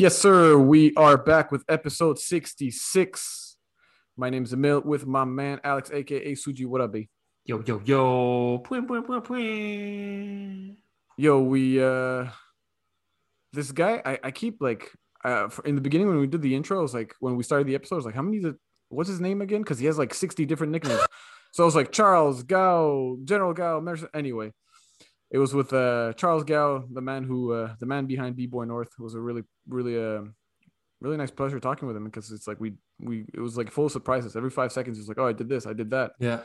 Yes, sir. We are back with episode 66. My name's Emil with my man Alex, aka Suji. What up, B? Yo, yo, yo. Pwin, pwin, pwin, pwin. Yo, we uh this guy, I, I keep like uh for, in the beginning when we did the intro, I was like when we started the episode, I was like, how many did what's his name again? Because he has like 60 different nicknames. so I was like Charles Gao, General Gao, Mercer. Anyway, it was with uh Charles Gao, the man who uh the man behind B Boy North. It was a really, really uh really nice pleasure talking with him because it's like we we it was like full of surprises. Every five seconds, he's like, Oh, I did this, I did that. Yeah.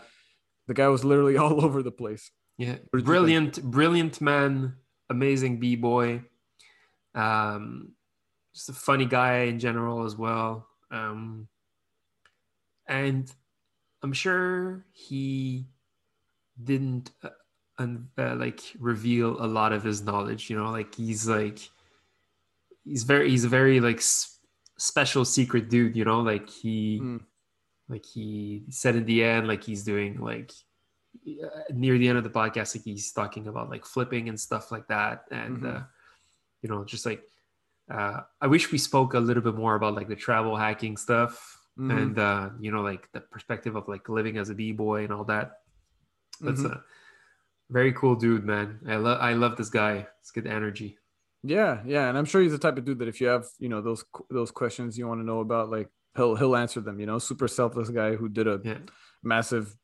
The guy was literally all over the place. Yeah. did you think? Brilliant, brilliant man. Amazing B boy. Um, just a funny guy in general as well. Um, and I'm sure he didn't uh, un- uh, like reveal a lot of his knowledge. You know, like he's like he's very he's a very like s- special secret dude. You know, like he Mm. like he said in the end, like he's doing like uh, near the end of the podcast, like he's talking about like flipping and stuff like that, and Mhm. uh, you know, just like uh, I wish we spoke a little bit more about like the travel hacking stuff Mhm. and uh, you know, like the perspective of like living as a b boy and all that. That's Mhm. a very cool dude, man. I love I love this guy. It's good energy. Yeah, yeah, and I'm sure he's the type of dude that if you have, you know, those those questions you want to know about, like he'll he'll answer them. You know, super selfless guy who did a Yeah. massive,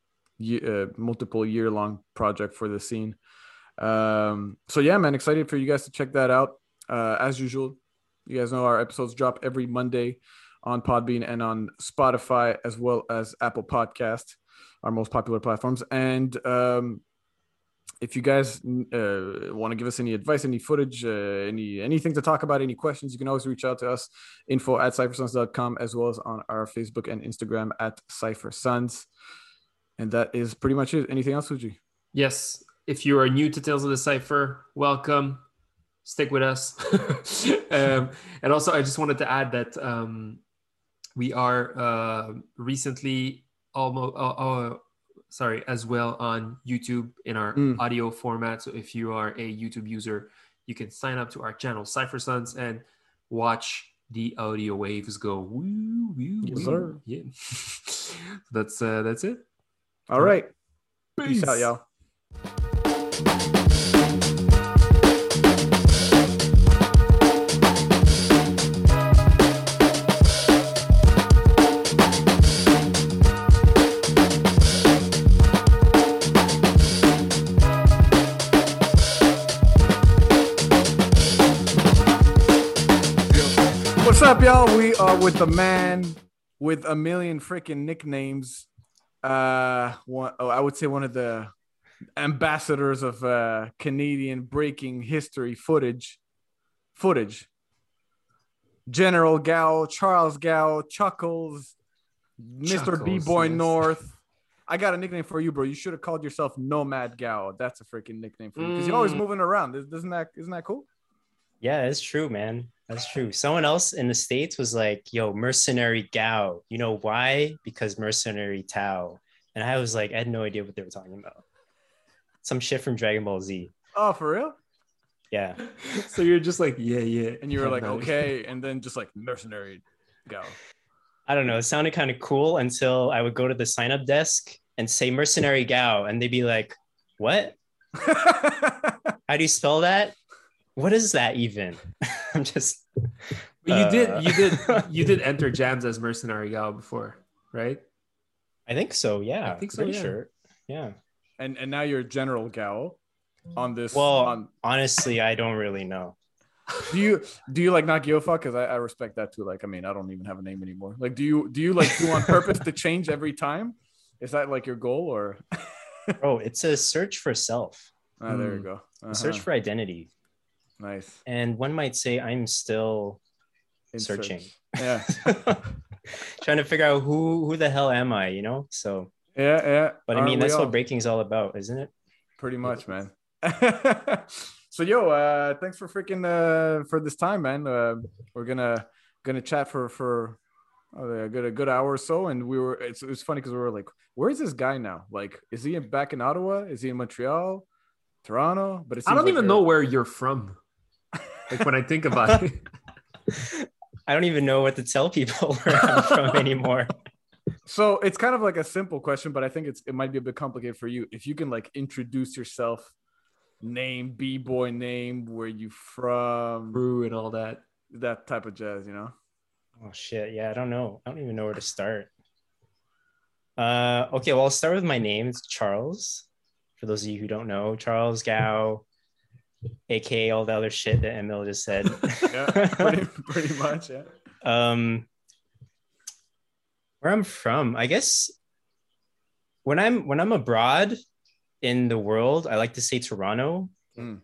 uh, multiple year long project for the scene. Um, so yeah, man, excited for you guys to check that out. Uh, as usual, you guys know our episodes drop every Monday on Podbean and on Spotify as well as Apple Podcast, our most popular platforms. And um, if you guys uh, want to give us any advice, any footage, uh, any anything to talk about, any questions, you can always reach out to us, info at cyphersons.com, as well as on our Facebook and Instagram at cyphersons. And that is pretty much it. Anything else, Suji? Yes. If you are new to Tales of the Cipher, welcome. Stick with us. um, and also, I just wanted to add that um, we are uh, recently almost, uh, uh, sorry, as well on YouTube in our Mm. audio format. So if you are a YouTube user, you can sign up to our channel, Cipher Sons, and watch the audio waves go. Woo, woo, Yes, woo. sir. Yeah. that's uh, that's it. All right. Peace out, y'all. What's up, y'all? We are with the man with a million freaking nicknames. Uh, one, oh, I would say one of the ambassadors of uh, Canadian breaking history footage. Footage. General Gao, Charles Gao, Chuckles, Mr. B Boy yes. North. I got a nickname for you, bro. You should have called yourself Nomad Gao. That's a freaking nickname for you because you're always Mm. moving around. Isn't that isn't that cool? Yeah, it's true, man. That's true. Someone else in the States was like, yo, mercenary Gao. You know why? Because mercenary Tao. And I was like, I had no idea what they were talking about. Some shit from Dragon Ball Z. Oh, for real? Yeah. so you're just like, yeah, yeah. And you were like, okay, and then just like mercenary Gao. I don't know. It sounded kind of cool until I would go to the sign up desk and say mercenary Gao. And they'd be like, what? How do you spell that? What is that even? I'm just. But you Uh, did, you did, you did enter jams as mercenary Gao before, right? I think so. Yeah. I think so, yeah. Sure. Yeah. and and now you're General Gao on this. Well, on, honestly, I don't really know. do you do you like not give a fuck? Because I, I respect that too. Like, I mean, I don't even have a name anymore. Like, do you do you like do on purpose to change every time? Is that like your goal or? oh, it's a search for self, Ah, there you Mm. go. a search Uh-huh. for identity. Nice. And one might say I'm still In searching, search. Yeah, trying to figure out who who the hell am I, you know? So, yeah, yeah. but I mean, that's all? what breaking's all about, isn't it? pretty much, man. so yo, uh, thanks for freaking uh for this time, man. Uh, we're gonna gonna chat for for uh, a good a good hour or so, and we were it's it was funny because we were like, where is this guy now? Like, is he back in Ottawa? Is he in Montreal, Toronto? But it I don't like even know where you're from. Like when I think about it, I don't even know what to tell people where I'm from anymore. So it's kind of like a simple question, but I think it's it might be a bit complicated for you. If you can like introduce yourself, name, b boy name, where you from, Brew and all that. that type of jazz, you know. Oh shit, yeah, I don't know. I don't even know where to start. Uh, okay, well, I'll start with my name. It's Charles. For those of you who don't know, Charles Gao, aka all the other shit that Emil just said. Yeah, pretty, pretty much. Yeah. um, where I'm from, I guess when I'm when I'm abroad in the world, I like to say Toronto Mm.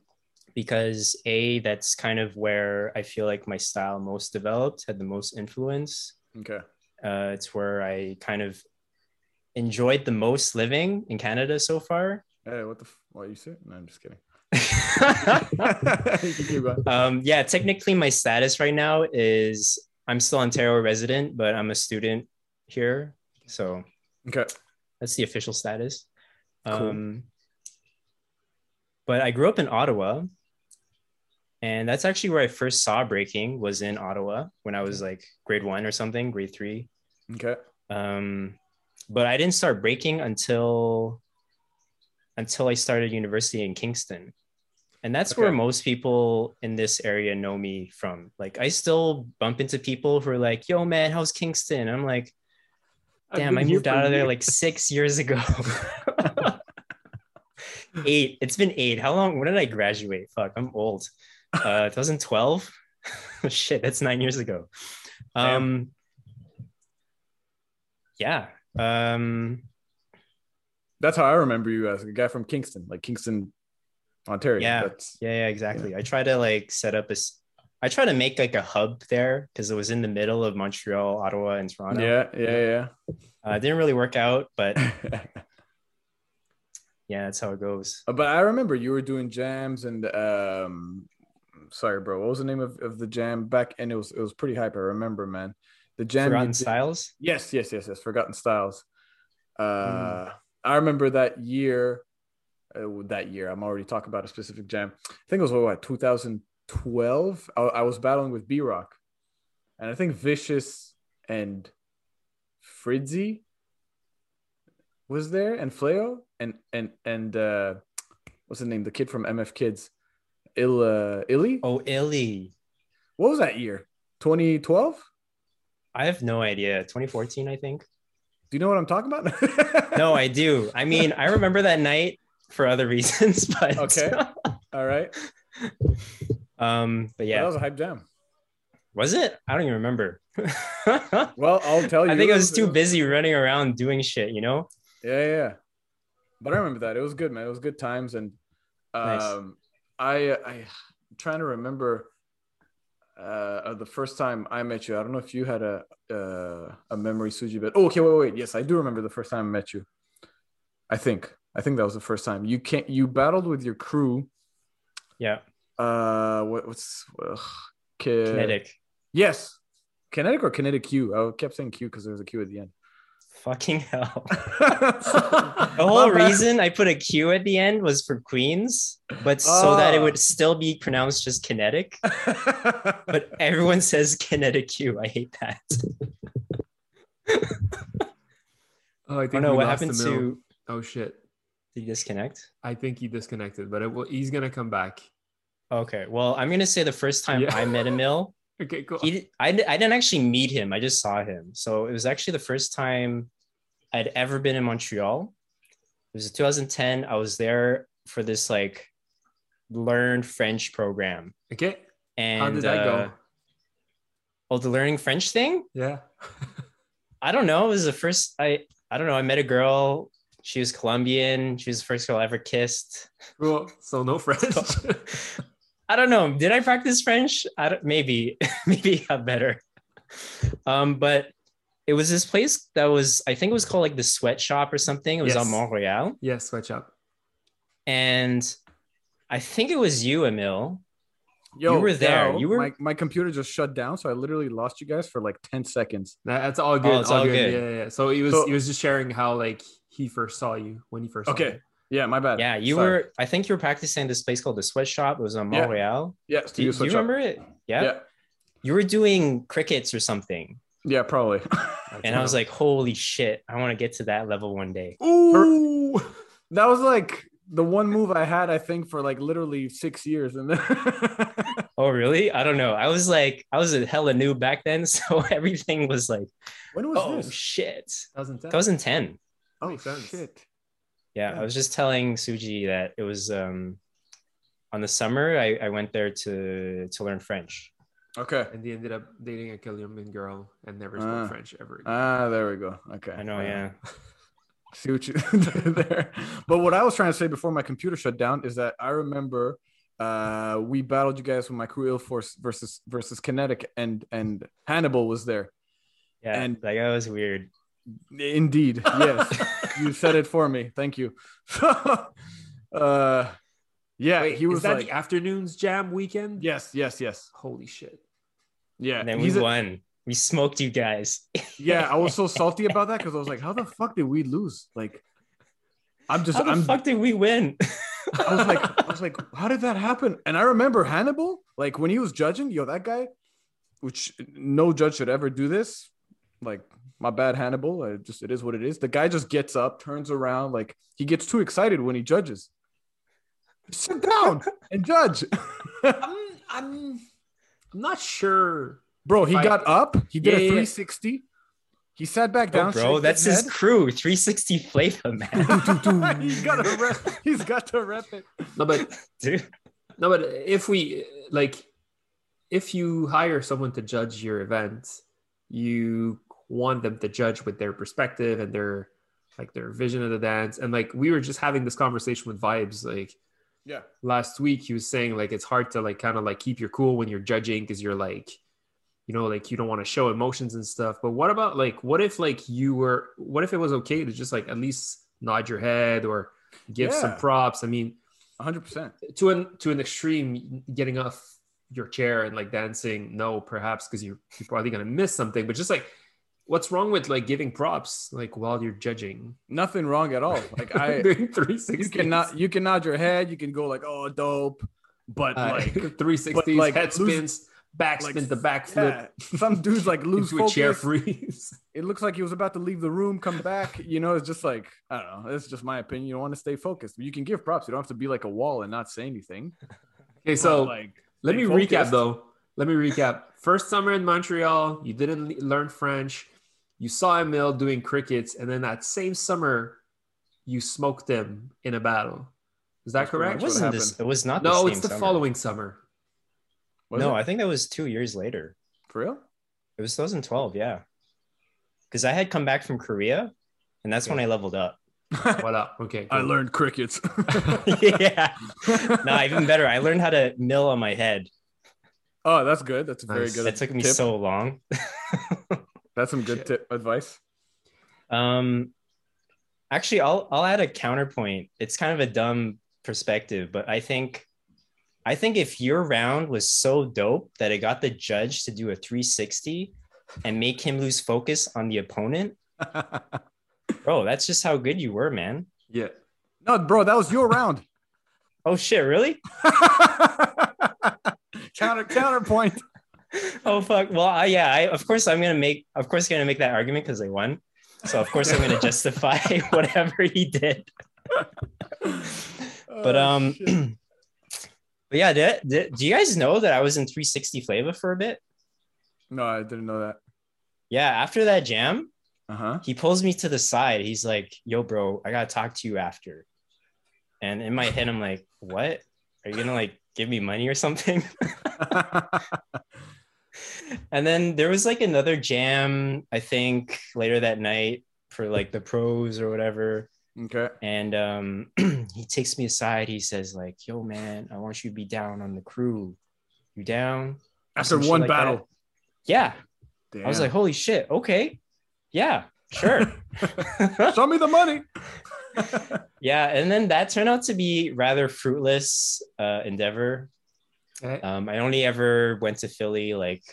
because a that's kind of where I feel like my style most developed, had the most influence. Okay. Uh, it's where I kind of enjoyed the most living in Canada so far. Hey, what the? F- what you say? No, I'm just kidding. um, You can keep going. yeah, technically, my status right now is I'm still Ontario resident, but I'm a student here. So Okay. that's the official status. Cool. Um, but I grew up in Ottawa, and that's actually where I first saw breaking was in Ottawa when I was like grade one or something, grade three. Okay. Um, but I didn't start breaking until until I started university in Kingston. And that's where most people in this area know me from. Like I still bump into people who are like, yo man, how's Kingston? I'm like, damn, I moved out of there like six years ago. eight. It's been eight. How long? When did I graduate? Fuck, I'm old. Uh 2012. Shit, that's nine years ago. Um yeah. Um That's how I remember you as a guy from Kingston, like Kingston, Ontario. Yeah. That's yeah, yeah, exactly. I try to like set up a. I try to make like a hub there because it was in the middle of Montreal, Ottawa, and Toronto. yeah, yeah, Uh, it didn't really work out, but yeah. yeah, that's how it goes. Uh, but I remember you were doing jams and um sorry bro, what was the name of, of the jam back and it was it was pretty hype. I remember, man. The jam Forgotten did- Styles. Yes, yes, yes, yes. Forgotten Styles. Uh Hmm. I remember that year. Uh, that year, I'm already talking about a specific jam. I think it was what 2012. I, I was battling with B Rock, and I think Vicious and Fridzy was there, and Fleo, and and and uh, what's the name? The kid from MF Kids, Il uh, Illy. Oh, Illy. What was that year? 2012. I have no idea. 2014, I think. Do you know what I'm talking about? No, I do. I mean, I remember that night for other reasons, but Okay. All right. um, but Yeah, yeah, that was a hype jam. was it? I don't even remember. Well, I'll tell you. I think I was too busy running around doing shit, you know? Yeah, yeah, yeah. But I remember that. It was good, man. It was good times, and um, Nice. I I I'm trying to remember uh the first time I met you. I don't know if you had a uh, a memory, Suji, but oh, okay, wait, wait, yes, I do remember the first time I met you. I think I think that was the first time you can't you battled with your crew. Yeah, Uh, what, what's ugh, ki- kinetic. Yes, kinetic or kinetic Q. I kept saying Q because there was a Q at the end. Fucking hell. the whole reason I put a Q at the end was for Queens, but so that it Ah. would still be pronounced just kinetic. But everyone says kinetic Q. I hate that. Oh, I think Oh no, what happened to Oh shit! did he disconnect? I think he disconnected, but it will, he's gonna come back. Okay, well, I'm gonna say the first time Yeah. I met Emil, Okay, cool. he I, I didn't actually meet him. I just saw him. So it was actually the first time I'd ever been in Montreal. It was 2010. I was there for this like learn French program. Okay, And how did that uh, go? Oh, the learning French thing? Yeah. I don't know. It was the first I I don't know. I met a girl. She was Colombian. She was the first girl I ever kissed. cool. So no French. I don't know. Did I practice French? I don't, maybe, maybe it got better. Um, but it was this place that was, I think it was called like the sweatshop or something. It was on Yes. Montreal. yes, switch up. And I think it was you, Emil. Yo, You were there. Dal, You were- My, my computer just shut down, so I literally lost you guys for like ten seconds. That, that's all good. Oh, it's all good. Yeah, yeah, yeah. So he was So- he was just sharing how like he first saw you when he first. Saw Okay. You. Yeah, my bad. Yeah, you Sorry. were, I think you were practicing this place called the sweatshop. It was on Montreal. Yeah, Do, studio you- do you remember it? Yeah. Yeah. you were doing crickets or something. Yeah, probably. And I was like, holy shit, I want to get to that level one day. Ooh, that was like the one move I had, I think, for like literally six years, and then Oh, really? I don't know. I was like, I was a hella new back then. So everything was like, when was this? oh this? shit. 2010. 2010. Oh Makes sense. shit! Yeah, Yeah. I was just telling Suji that it was um on the summer I, I went there to to learn French. Okay. and he ended up dating a Colombian girl and never spoke Ah. French ever again. Ah, there we go. Okay. I know, Uh, yeah. see what you there. But what I was trying to say before my computer shut down is that I remember uh we battled you guys with my crew ill force versus versus kinetic and and Hannibal was there. Yeah, And- like that guy was weird. Indeed. Yes. you said it for me. Thank you. uh yeah, Wait, he was is that like the afternoons jam weekend? Yes, yes, yes. Holy shit. Yeah. And then we he's a- won. We smoked you guys. yeah, I was so salty about that because I was like, how the fuck did we lose? Like I'm just How the I'm fuck did we win? I was like, I was like, how did that happen? And I remember Hannibal, like when he was judging, yo, that guy, which no judge should ever do this. Like, my bad, Hannibal. I just it is what it is. The guy just gets up, turns around, like he gets too excited when he judges. Sit down and judge. I'm, I'm, I'm not sure. Bro, he Fight. got up, he did Yeah, a yeah, yeah. 360. He sat back Oh, down. bro, that's his head. crew. 360 flavor, man. he's got to rep. He's got to rep it. No, but Dude. no, but if we like, if you hire someone to judge your event, you want them to judge with their perspective and their like their vision of the dance. And like we were just having this conversation with Vibes like Yeah. last week. He was saying like it's hard to like kind of like keep your cool when you're judging because you're like, you know, like you don't want to show emotions and stuff. But what about like what if like you were what if it was okay to just like at least nod your head or give some props? I mean, 100%. to an to an extreme getting off your chair and like dancing no perhaps because you're, you're probably gonna miss something but just like what's wrong with like giving props like while you're judging Nothing wrong at all. Like I doing 360s you can not you can nod your head, you can go like, oh dope. But uh, like 360s like, head spins backspin like, to backflip yeah, some dudes like lose into a chair focus. freeze It looks like he was about to leave the room, come back. You know, it's just like I don't know. It's just my opinion. You don't want to stay focused. You can give props. You don't have to be like a wall and not say anything. okay so But, like let me stay recap though let me recap first summer in montreal you didn't learn french you saw emil doing crickets and then that same summer you smoked them in a battle is that That's pretty It correct much what wasn't this. It was not. the no same it's the summer. following summer was no, it? I think that was two years later. for real. It was 2012. Yeah, because I had come back from Korea, and that's when I leveled up. what up okay I learned crickets. yeah. No, even better. I learned how to mill on my head. oh, that's good. That's a very Nice. good. That took me tip. so long. That's some good tip advice. Um, actually, I'll I'll add a counterpoint. It's kind of a dumb perspective, but I think, I think if your round was so dope that it got the judge to do a 360 and make him lose focus on the opponent, bro, that's just how good you were, man. yeah no, bro, that was your round. Oh shit, really? Counter counterpoint. Oh fuck. Well, I, yeah, I of course I'm gonna make, of course, gonna make that argument because they won. So of course I'm gonna justify whatever he did. But Oh, um, but yeah, did, did, do you guys know that I was in 360 Flavor for a bit? no, I didn't know that. Yeah, after that jam, Uh huh. he pulls me to the side. He's like, "Yo, bro, I gotta talk to you after." And in my head, I'm like, "What? Are you gonna like give me money or something?" And then there was like another jam, I think, later that night for like the pros or whatever. okay. And um, he takes me aside. He says, like, yo, man, I want you to be down on the crew. You down? After one like battle. Yeah. Damn. I was like, holy shit. Okay. Yeah, sure. show me the money. yeah. And then that turned out to be rather fruitless uh, endeavor. Okay. Um, I only ever went to Philly like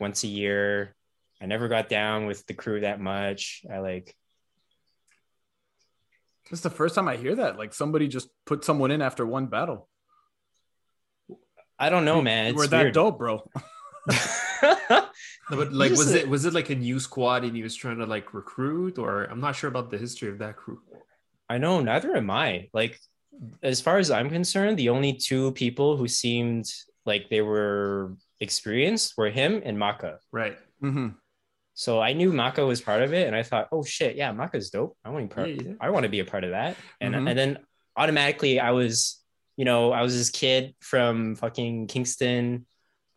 once a year. I never got down with the crew that much. I like, This is the first time I hear that. Like somebody just put someone in after one battle. I don't know, man. You It's were that weird. dope, bro. No, but like, was a- it was it like a new squad and he was trying to like recruit, or I'm not sure about the history of that crew. I know, neither am I. Like, as far as I'm concerned, the only two people who seemed like they were experienced were him and Maka. Right. hmm So I knew Maka was part of it, and I thought, oh shit, yeah, Maka's dope. I want to be part. Yeah, yeah. I want to be a part of that. And Mhm. and then automatically, I was, you know, I was this kid from fucking Kingston.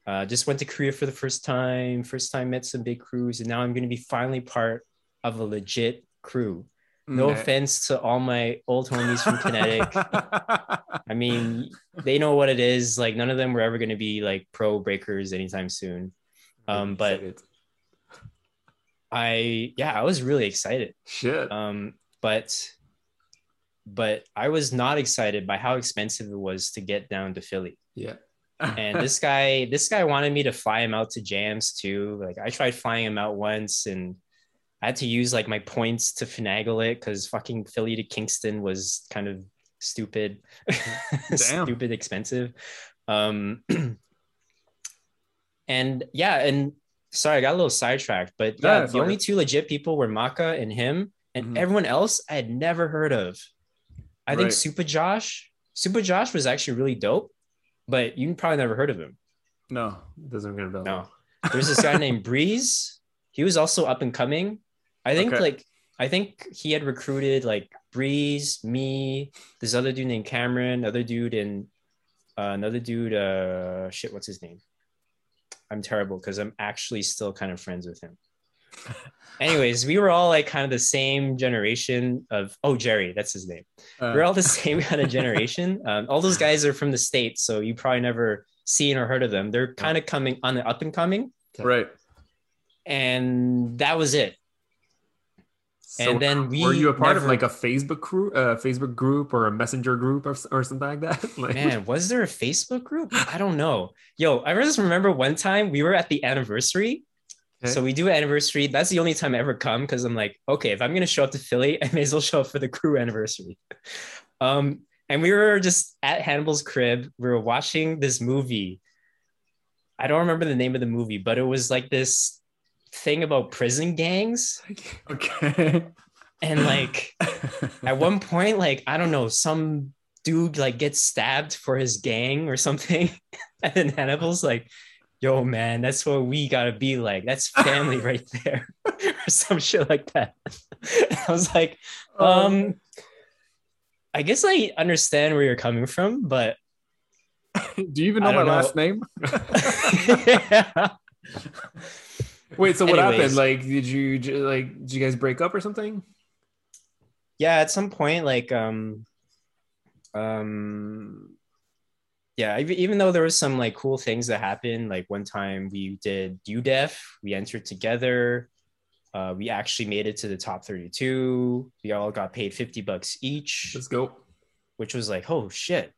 Uh, just went to Korea for the first time. First time met some big crews, and now I'm going to be finally part of a legit crew. No Okay. offense to all my old homies from Kinetic. I mean, they know what it is. Like none of them were ever going to be like pro breakers anytime soon. Um, but I, yeah, I was really excited. shit. Um, but, but I was not excited by how expensive it was to get down to Philly. yeah. And this guy, this guy wanted me to fly him out to jams too. Like I tried flying him out once, and I had to use like my points to finagle it because fucking Philly to Kingston was kind of stupid, stupid expensive. Um, and yeah, and sorry, I got a little sidetracked, but Yeah, yeah, the only two legit people were Maka and him, and Mhm. everyone else I had never heard of. I think Right. Super Josh, Super Josh was actually really dope, but you probably never heard of him. no. Doesn't ring a bell. No, there's this guy named Breeze. He was also up and coming. I think Okay. like I think he had recruited like Breeze, me, this other dude named Cameron, another dude and uh, another dude. Uh, shit, what's his name? I'm terrible because I'm actually still kind of friends with him. Anyways, we were all like kind of the same generation of. Oh, Jerry, that's his name Uh, we're all the same kind of generation. Um, all those guys are from the states, so you probably never seen or heard of them. They're kind of coming on the up and coming, right. and that was it. So And then we were you a part of like a Facebook group, uh, Facebook group, or a Messenger group, or, or something like that? like, Man, was there a Facebook group? I don't know. Yo, I just remember one time we were at the anniversary. Okay. So we do anniversary. That's the only time I ever come because I'm like, okay, if I'm gonna show up to Philly, I may as well show up for the crew anniversary. Um, and we were just at Hannibal's crib. We were watching this movie. I don't remember the name of the movie, but it was like this thing about prison gangs. Okay. And like at one point, like I don't know, some dude like gets stabbed for his gang or something, and then Hannibal's like, "Yo, man, that's what we gotta be like. That's family right there," or some shit like that. I was like, um, I guess I understand where you're coming from, but do you even know my know. last name? yeah. Wait, so what Anyways. happened? Like, did you j- like did you guys break up or something? yeah at some point like um um yeah even though there was some like cool things that happened like one time we did udef we entered together uh, we actually made it to the top 32 we all got paid 50 bucks each Let's go. which was like oh shit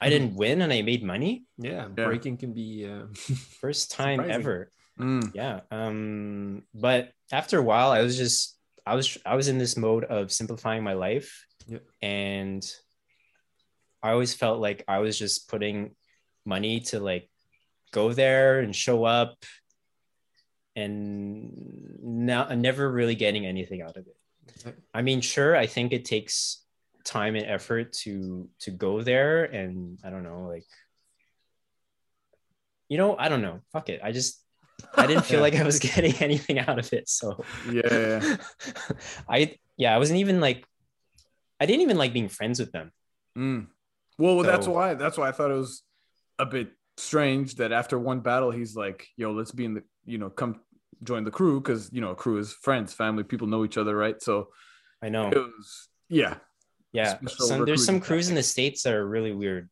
i didn't win and i made money Yeah, Yeah. breaking can be. Uh, first time Surprising. ever Mm, yeah um but after a while i was just i was i was in this mode of simplifying my life. Yep. and i always felt like i was just putting money to like go there and show up and now never really getting anything out of it. I mean sure i think it takes time and effort to to go there and i don't know like you know i don't know. Fuck it. I just I didn't feel Yeah. like I was getting anything out of it. So yeah. I yeah, I wasn't even like I didn't even like being friends with them. Mm. Well, well, that's why. That's why I thought it was a bit strange that after one battle, he's like, "Yo, let's be in the, you know, come join the crew because you know, a crew is friends, family, people know each other, right?" So I know. it was, yeah, Yeah. Some, there's some crews in the States that are really weird.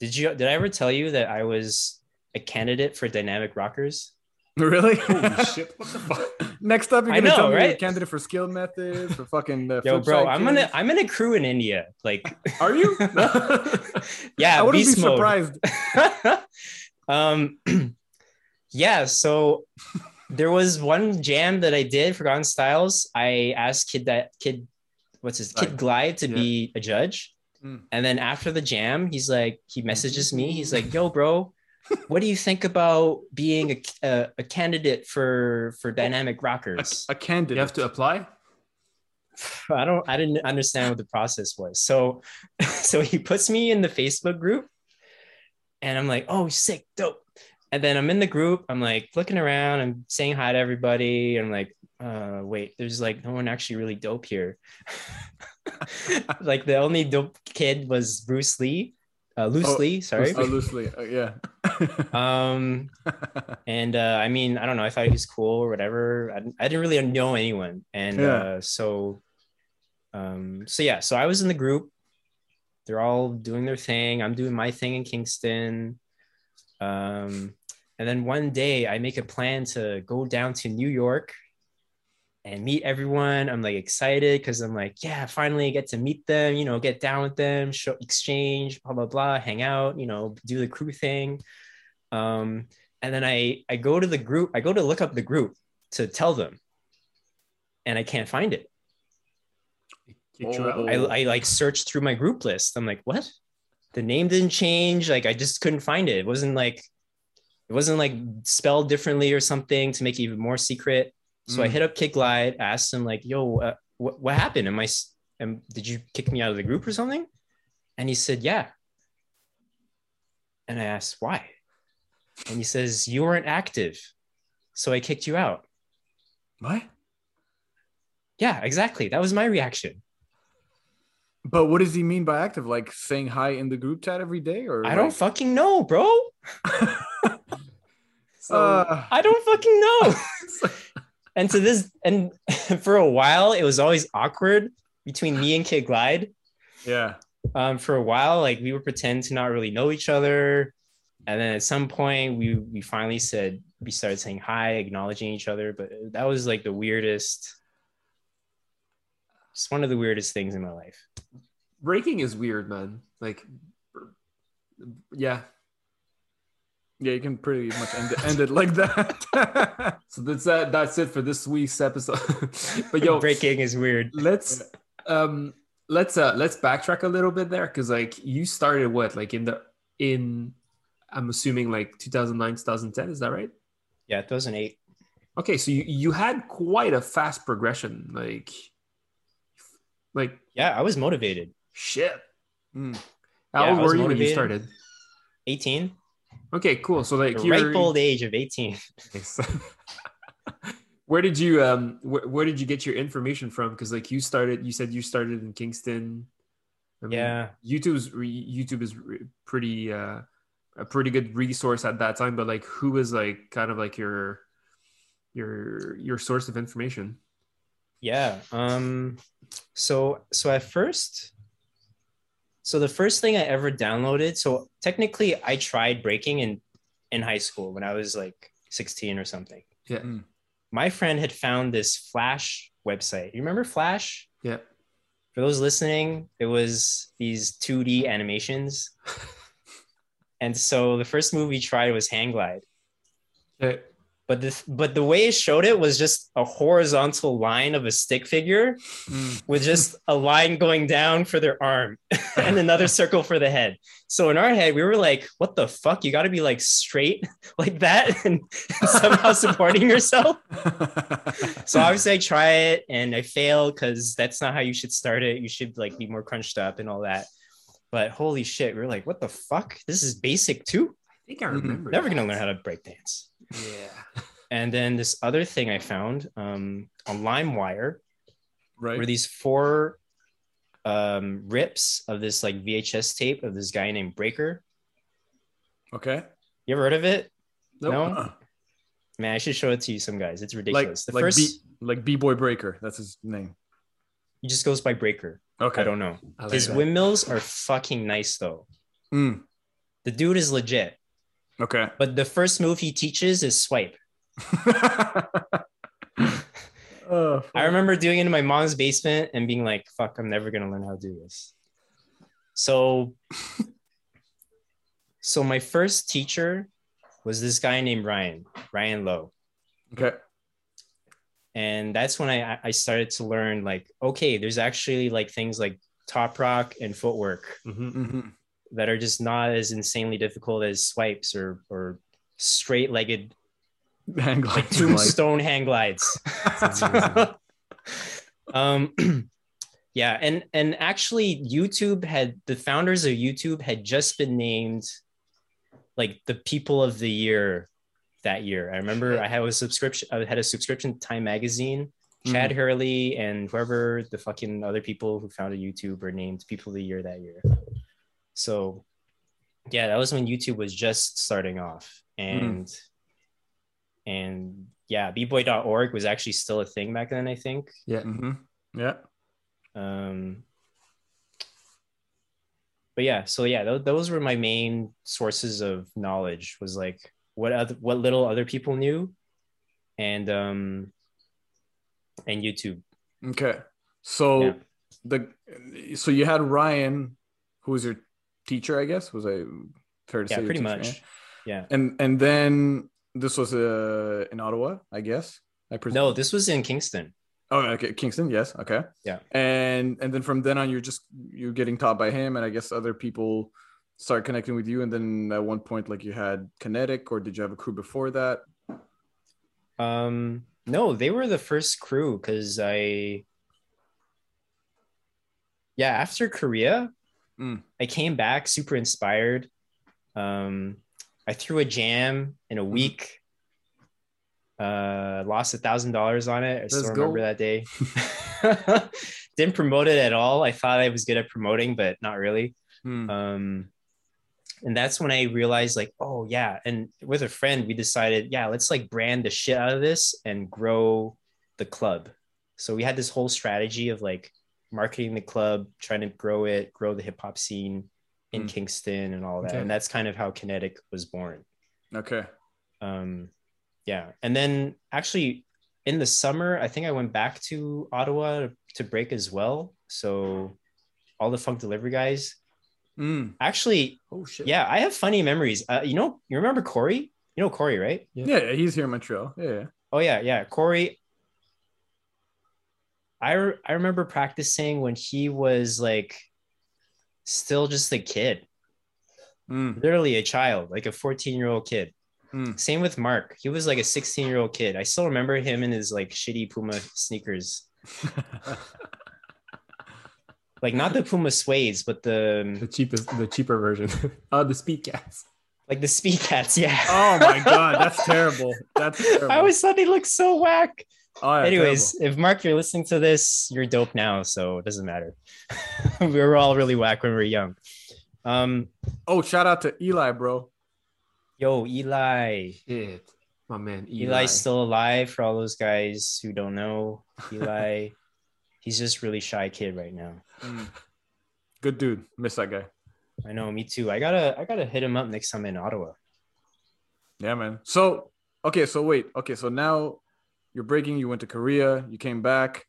Did you did I ever tell you that I was a candidate for dynamic rockers? Really. holy shit! What the fuck? Next up, you're I gonna know, tell me you're a right? candidate for Skill Methodz for fucking. Uh, Yo, bro, I'm gonna. I'm in a crew in India. Like Are you? yeah, I wouldn't be beast mode. surprised. um yeah so there was one jam that i did forgotten styles i asked kid that kid what's his Kid Glyde to Yeah. be a judge Mm. and then after the jam he's like he messages me he's like yo bro what do you think about being a, a, a candidate for for dynamic A, rockers? a candidate. You have to apply. I don't I didn't understand what the process was. So so he puts me in the Facebook group and I'm like, oh sick, dope. And then I'm in the group, I'm like looking around, I'm saying hi to everybody. And I'm like, uh wait, there's like no one actually really dope here. like the only dope kid was Bruce Lee, uh Luce Oh, sorry. Oh, loosely. Uh, yeah. Um and uh, I mean, I don't know. I thought he was cool or whatever. I, didn't- I didn't really know anyone, and Yeah. uh, so, um, so yeah. So I was in the group. They're all doing their thing. I'm doing my thing in Kingston. Um, and then one day I make a plan to go down to New York and meet everyone. I'm like excited because I'm like, yeah, finally get to meet them. You know, get down with them, show exchange, blah blah blah, hang out. You know, do the crew thing. Um, and then I I go to the group. I go to look up the group to tell them, and I can't find it. Kicked you out. Oh. I, I like searched through my group list. I'm like, what? The name didn't change. Like I just couldn't find it. It wasn't like it wasn't like spelled differently or something to make it even more secret. So I Mm. hit up Kid Glyde, asked him like, yo, uh, what, what happened? Am I? am, did you kick me out of the group or something? And he said, yeah. And I asked, why? And he says, you weren't active. So I kicked you out. what? Yeah, exactly. That was my reaction. But what does he mean by active? Like saying hi in the group chat every day, or I don't fucking know, bro. So Uh, I don't fucking know. and to this, and for a while, it was always awkward between me and Kid Glyde. yeah. Um, for a while, like we would pretend to not really know each other, and then at some point, we we finally said we started saying hi, acknowledging each other. But that was like the weirdest. It's one of the weirdest things in my life. breaking is weird, man. Like, yeah. Yeah, you can pretty much end it, end it like that. So that's that. That's it for this week's episode. but yo, breaking is weird. let's um let's uh let's backtrack a little bit there because like you started what like in the in I'm assuming like 2009 2010 is that right? Yeah, 2008. Okay, so you you had quite a fast progression like like Yeah, I was motivated. shit. Mm. How Yeah, old were you when you started? 18, Okay, cool. So like the you're ripe old age of 18. Where did you um where, where did you get your information from because like you started you said you started in kingston I mean, Yeah. youtube's re- youtube is re- pretty uh a pretty good resource at that time but like who was like kind of like your your your source of information Yeah. Um so so at first so the first thing I ever downloaded, so technically I tried breaking in in high school when I was like 16 or something. yeah Mm. My friend had found this Flash website. You remember Flash? yeah For those listening, it was these 2D animations. and so the first movie we tried was Hang Glide. okay But the but the way it showed it was just a horizontal line of a stick figure Mm. with just a line going down for their arm and another circle for the head. So in our head, we were like, what the fuck? You got to be like straight like that and somehow supporting yourself. So obviously I try it and I fail because that's not how you should start it. You should like be more crunched up and all that. But holy shit, we are like, what the fuck? This is basic too? i think i Mhm. remember Never gonna learn how to break dance. Yeah And then this other thing I found um, on LimeWire right. were these four um, rips of this like VHS tape of this guy named Breaker. Okay. You ever heard of it? Nope. No, Uh-uh. man, I should show it to you, some guys. It's Like ridiculous. the like first, B like B boy breaker. That's his name. he just goes by Breaker. Okay. I don't know. I like His that. windmills are fucking nice though. Mm. The dude is legit. Okay. But the first move he teaches is swipe. oh, I remember doing it in my mom's basement and being like, fuck, I'm never gonna learn how to do this. So so my first teacher was this guy named Ryan, Ryan Lowe. Okay. And that's when I I started to learn like, okay, there's actually like things like top rock and footwork. Mhm. hmm that are just not as insanely difficult as swipes or or straight legged Hang like glides. tombstone hang glides. um yeah and and actually youtube had the founders of youtube had just been named like the people of the year that year. I remember i had a subscription i had a subscription to time magazine. Chad hurley and whoever the fucking other people who founded youtube were named people of the year that year so yeah that was when youtube was just starting off and and yeah bboy.org was actually still a thing back then i think Yeah. hmm Yeah. um but yeah so yeah th- those were my main sources of knowledge was like what other what little other people knew and um and youtube Okay. So Yeah. the so you had Ryan, who was your teacher, I guess. Was I fair to yeah say? pretty much yeah And and then this was uh, in Ottawa, I guess. I presume. no this was in kingston Oh, okay, Kingston. Yes. Okay. Yeah. And and then from then on, you're just you're getting taught by him, and I guess other people start connecting with you. And then at one point, like you had Kinetic, or did you have a crew before that? um no they were the first crew because i yeah after korea Mm. i came back super inspired um i threw a jam in a Mm-hmm. week uh lost a thousand dollars on it i still Let's remember go. that day didn't promote it at all i thought i was good at promoting but not really Hmm. um and that's when i realized like oh yeah and with a friend we decided yeah let's like brand the shit out of this and grow the club so we had this whole strategy of like marketing the club trying to grow it grow the hip-hop scene in Mm. kingston and all that Okay. and that's kind of how kinetic was born Okay. um yeah and then actually in the summer i think i went back to ottawa to, break as well so all the funk delivery guys Mm. actually Oh shit. yeah, I have funny memories. Uh, you know, you remember Corey? You know Corey, right? Yeah. he's here in Montreal. Yeah. yeah. Oh yeah, yeah. Corey. I re- I remember practicing when he was like still just a kid, Mm. literally a child, like a 14 year old kid. Mm. Same with Mark. He was like a 16 year old kid. I still remember him in his like shitty Puma sneakers, like not the Puma suedes, but The the cheapest, the cheaper version. uh, the speed cats. like the speed cats. Yeah. oh my god, that's terrible. That's terrible. I always thought they looked so whack. Oh, yeah, Anyways, if Mark, you're listening to this, you're dope now, so it doesn't matter. we were all really whack when we were young. Um. Oh, shout out to Eli, bro. yo, Eli. Shit. My man. Eli. Eli's still alive for all those guys who don't know. Eli, he's just really shy kid right now. Mm. Good dude. Miss that guy. I know, me too. I gotta, I gotta hit him up next time in Ottawa. Yeah, man. So okay, so wait, okay, so now you're breaking. You went to Korea. You came back,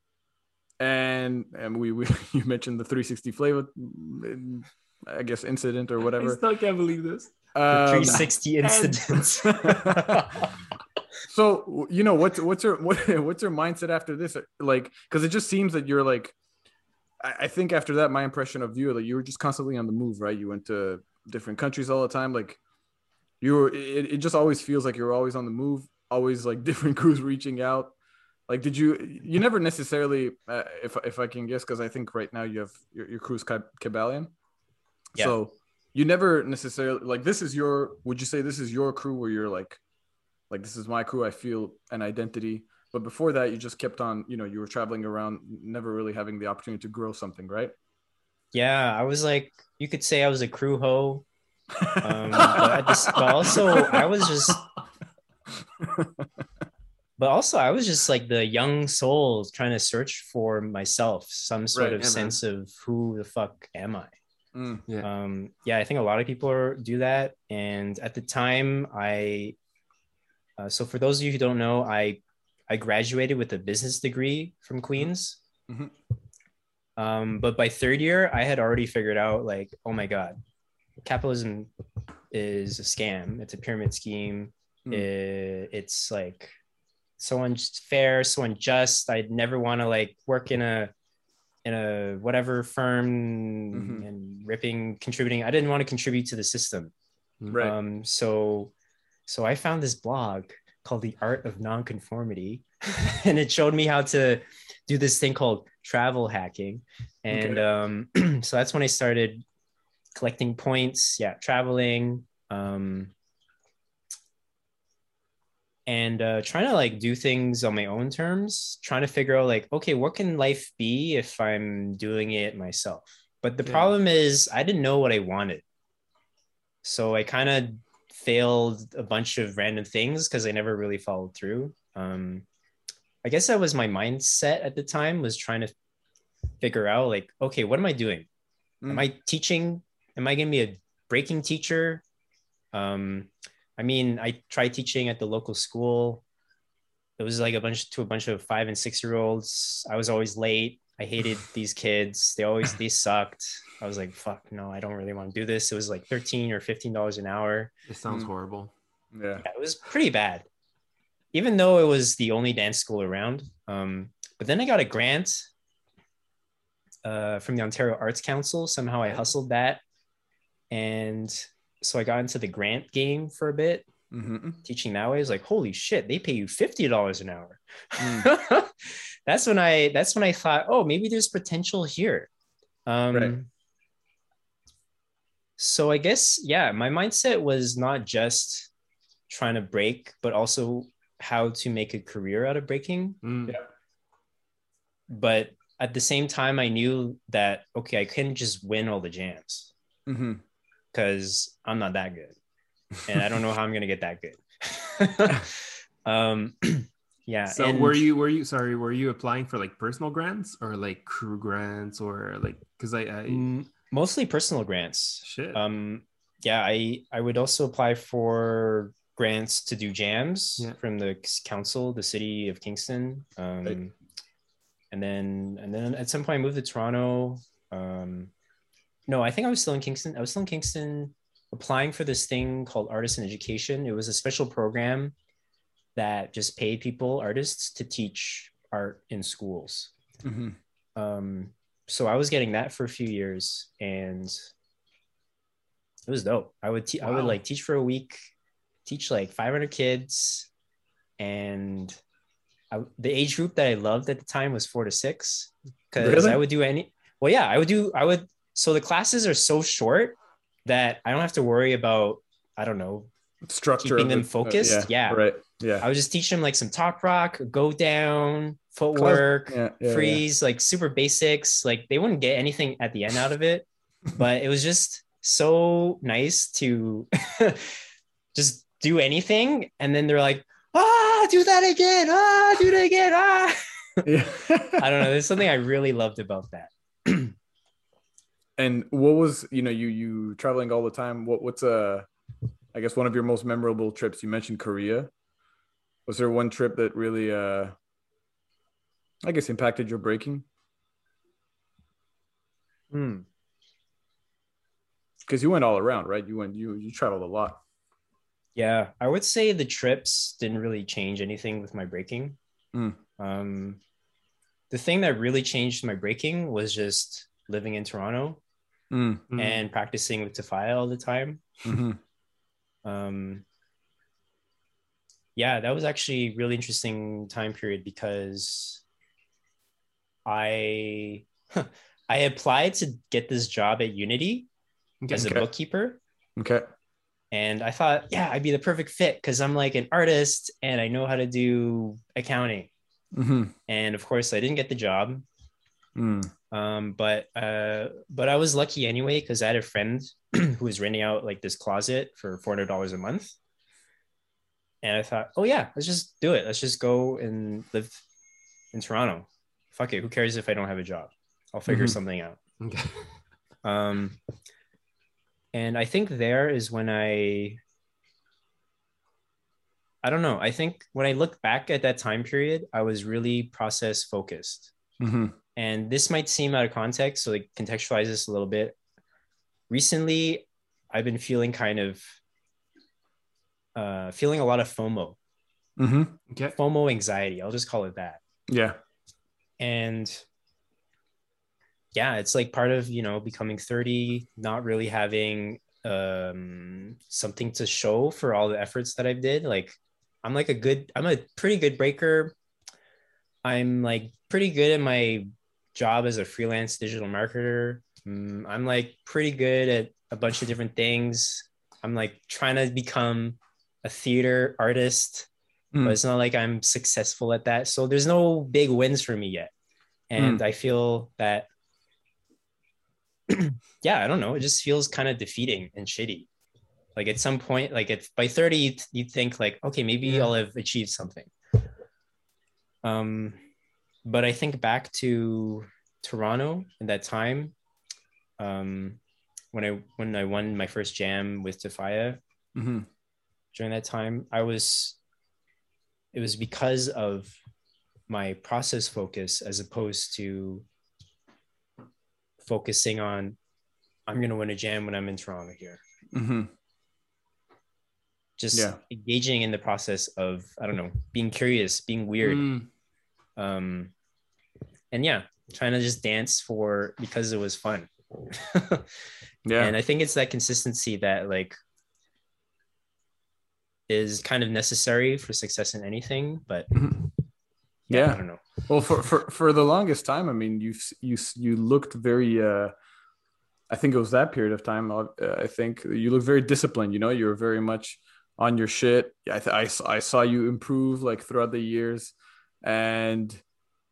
and and we, we you mentioned the 360 flavor, mm, I guess incident or I whatever. still can't believe this. Um, 360 incidents. so you know what's what's your what, what's your mindset after this? Like, because it just seems that you're like, I, I think after that, my impression of you, like you were just constantly on the move, right? You went to different countries all the time, like you were. It, it just always feels like you're always on the move, always like different crews reaching out. Like, did you? You never necessarily, uh, if if I can guess, because I think right now you have your, your crew's Kabalion. Yeah. So you never necessarily like this is your. Would you say this is your crew where you're like, like this is my crew? I feel an identity. But before that, you just kept on. You know, you were traveling around, never really having the opportunity to grow something, right? yeah, I was like, you could say I was a crew hoe. Um, but, but also, I was just but also I was just like the young soul trying to search for myself, some sort Right, of yeah, sense of who the fuck am I? Mm, Um, yeah, I think a lot of people are, do that. And at the time, I uh, so for those of you who don't know, I I graduated with a business degree from Queens. Mhm. Um, but by third year, I had already figured out like, oh my god, capitalism is a scam. It's a pyramid scheme. Hmm. It- it's like so unfair, so unjust. I'd never want to like work in a in a whatever firm Mhm. and ripping contributing i didn't want to contribute to the system Right. um so so i found this blog called the art of nonconformity and it showed me how to do this thing called travel hacking and Okay. um so that's when i started collecting points yeah traveling um and uh, trying to like do things on my own terms trying to figure out like okay what can life be if i'm doing it myself? But the Yeah. problem is i didn't know what i wanted. So i kind of failed a bunch of random things because i never really followed through. Um, i guess that was my mindset at the time was trying to figure out like okay what am i doing? Am Mm. i teaching? Am i going to be a breaking teacher? Um, i mean i tried teaching at the local school. It was like a bunch to a bunch of five and six year olds i was always late. I hated these kids. They always they sucked. I was like fuck no i don't really want to do this. It was like 13 or 15 dollars an hour. It sounds Mm. horrible. Yeah. yeah, it was pretty bad. Even though it was the only dance school around um, but then i got a grant uh, from the ontario arts council. Somehow i hustled that. And so i got into the grant game for a bit Mm-hmm. teaching that way I was like holy shit they pay you $50 an hour Mm. that's when i that's when i thought oh maybe there's potential here um Right. so i guess yeah my mindset was not just trying to break but also how to make a career out of breaking Mm. Yeah. but at the same time i knew that okay i couldn't just win all the jams Mm-hmm. Because i'm not that good. And i don't know how i'm gonna get that good. Um yeah So and- were you were you sorry were you applying for like personal grants or like crew grants or like because I, I Mm, mostly personal grants. Shit. Um yeah i i would also apply for grants to do jams Yeah. from the council the city of kingston. Um Right. and then and then at some point i moved to toronto. Um no i think i was still in kingston. I was still in kingston applying for this thing called Artists in Education. It was a special program that just paid people artists to teach art in schools. Mm-hmm. um so i was getting that for a few years and it was dope. I would te- i would like teach for a week teach like 500 kids and I, the age group that i loved at the time was four to six because Really? i would do any well yeah i would do i would so the classes are so short that i don't have to worry about i don't know Structure. Keeping them it. Uh, focused? Yeah. Right. Yeah. i would just teach them like some top rock go down footwork Yeah. yeah, freeze, like super basics. Like they wouldn't get anything at the end out of it, but it was just so nice to just do anything. And then they're like, ah, do that again. Ah, do that again. Ah. Yeah. I don't know. There's something I really loved about that. And what was you know you you traveling all the time? What what's uh I guess one of your most memorable trips? You mentioned Korea. Was there one trip that really uh I guess impacted your breaking? Hmm. Because you went all around, right? You went you you traveled a lot. Yeah, I would say the trips didn't really change anything with my breaking. Mm. Um, the thing that really changed my breaking was just living in Toronto Mm, Mm. and practicing with Tafaya all the time. mhm. um yeah that was actually a really interesting time period because i i applied to get this job at unity Okay. as a bookkeeper Okay. and i thought yeah i'd be the perfect fit because i'm like an artist and i know how to do accounting hmm and of course i didn't get the job Mm. Um but uh but i was lucky anyway because i had a friend who was renting out like this closet for $400 a month. And i thought oh yeah let's just do it. Let's just go and live in toronto. Fuck it. Who cares if i don't have a job? I'll figure Mhm. something out. Okay. um and i think there is when i i don't know. I think when i look back at that time period i was really process focused. Hmm and this might seem out of context so like contextualize this a little bit recently i've been feeling kind of uh feeling a lot of fomo hmm Okay. fomo anxiety i'll just call it that Yeah. and yeah, it's like part of you know becoming 30, not really having um something to show for all the efforts that I've did. Like I'm like a good, I'm a pretty good breaker. I'm like pretty good at my job as a freelance digital marketer. Mm, I'm like pretty good at a bunch of different things. I'm like trying to become a theater artist, Mm. but it's not like I'm successful at that. So there's no big wins for me yet. And I feel that, yeah, I don't know. It just feels kind of defeating and shitty. Like at some point, like if by 30, you you think like, okay, maybe Yeah. I'll have achieved something. Um, but I think back to Toronto at that time, um, when I when I won my first jam with Tafaya Mhm. during that time, I was it was because of my process focus as opposed to focusing on I'm gonna win a jam when I'm in Toronto here. Mhm. Just Yeah. engaging in the process of I don't know, being curious, being weird. Mm. Um and yeah trying to just dance for because it was fun Yeah. and i think it's that consistency that like is kind of necessary for success in anything but Mhm. yeah, Yeah. i don't know Well, for, for for the longest time, I mean, you you you looked very. uh I think it was that period of time. Uh, I think you look very disciplined. You know, you're very much on your shit. I th- I, I saw you improve like throughout the years, and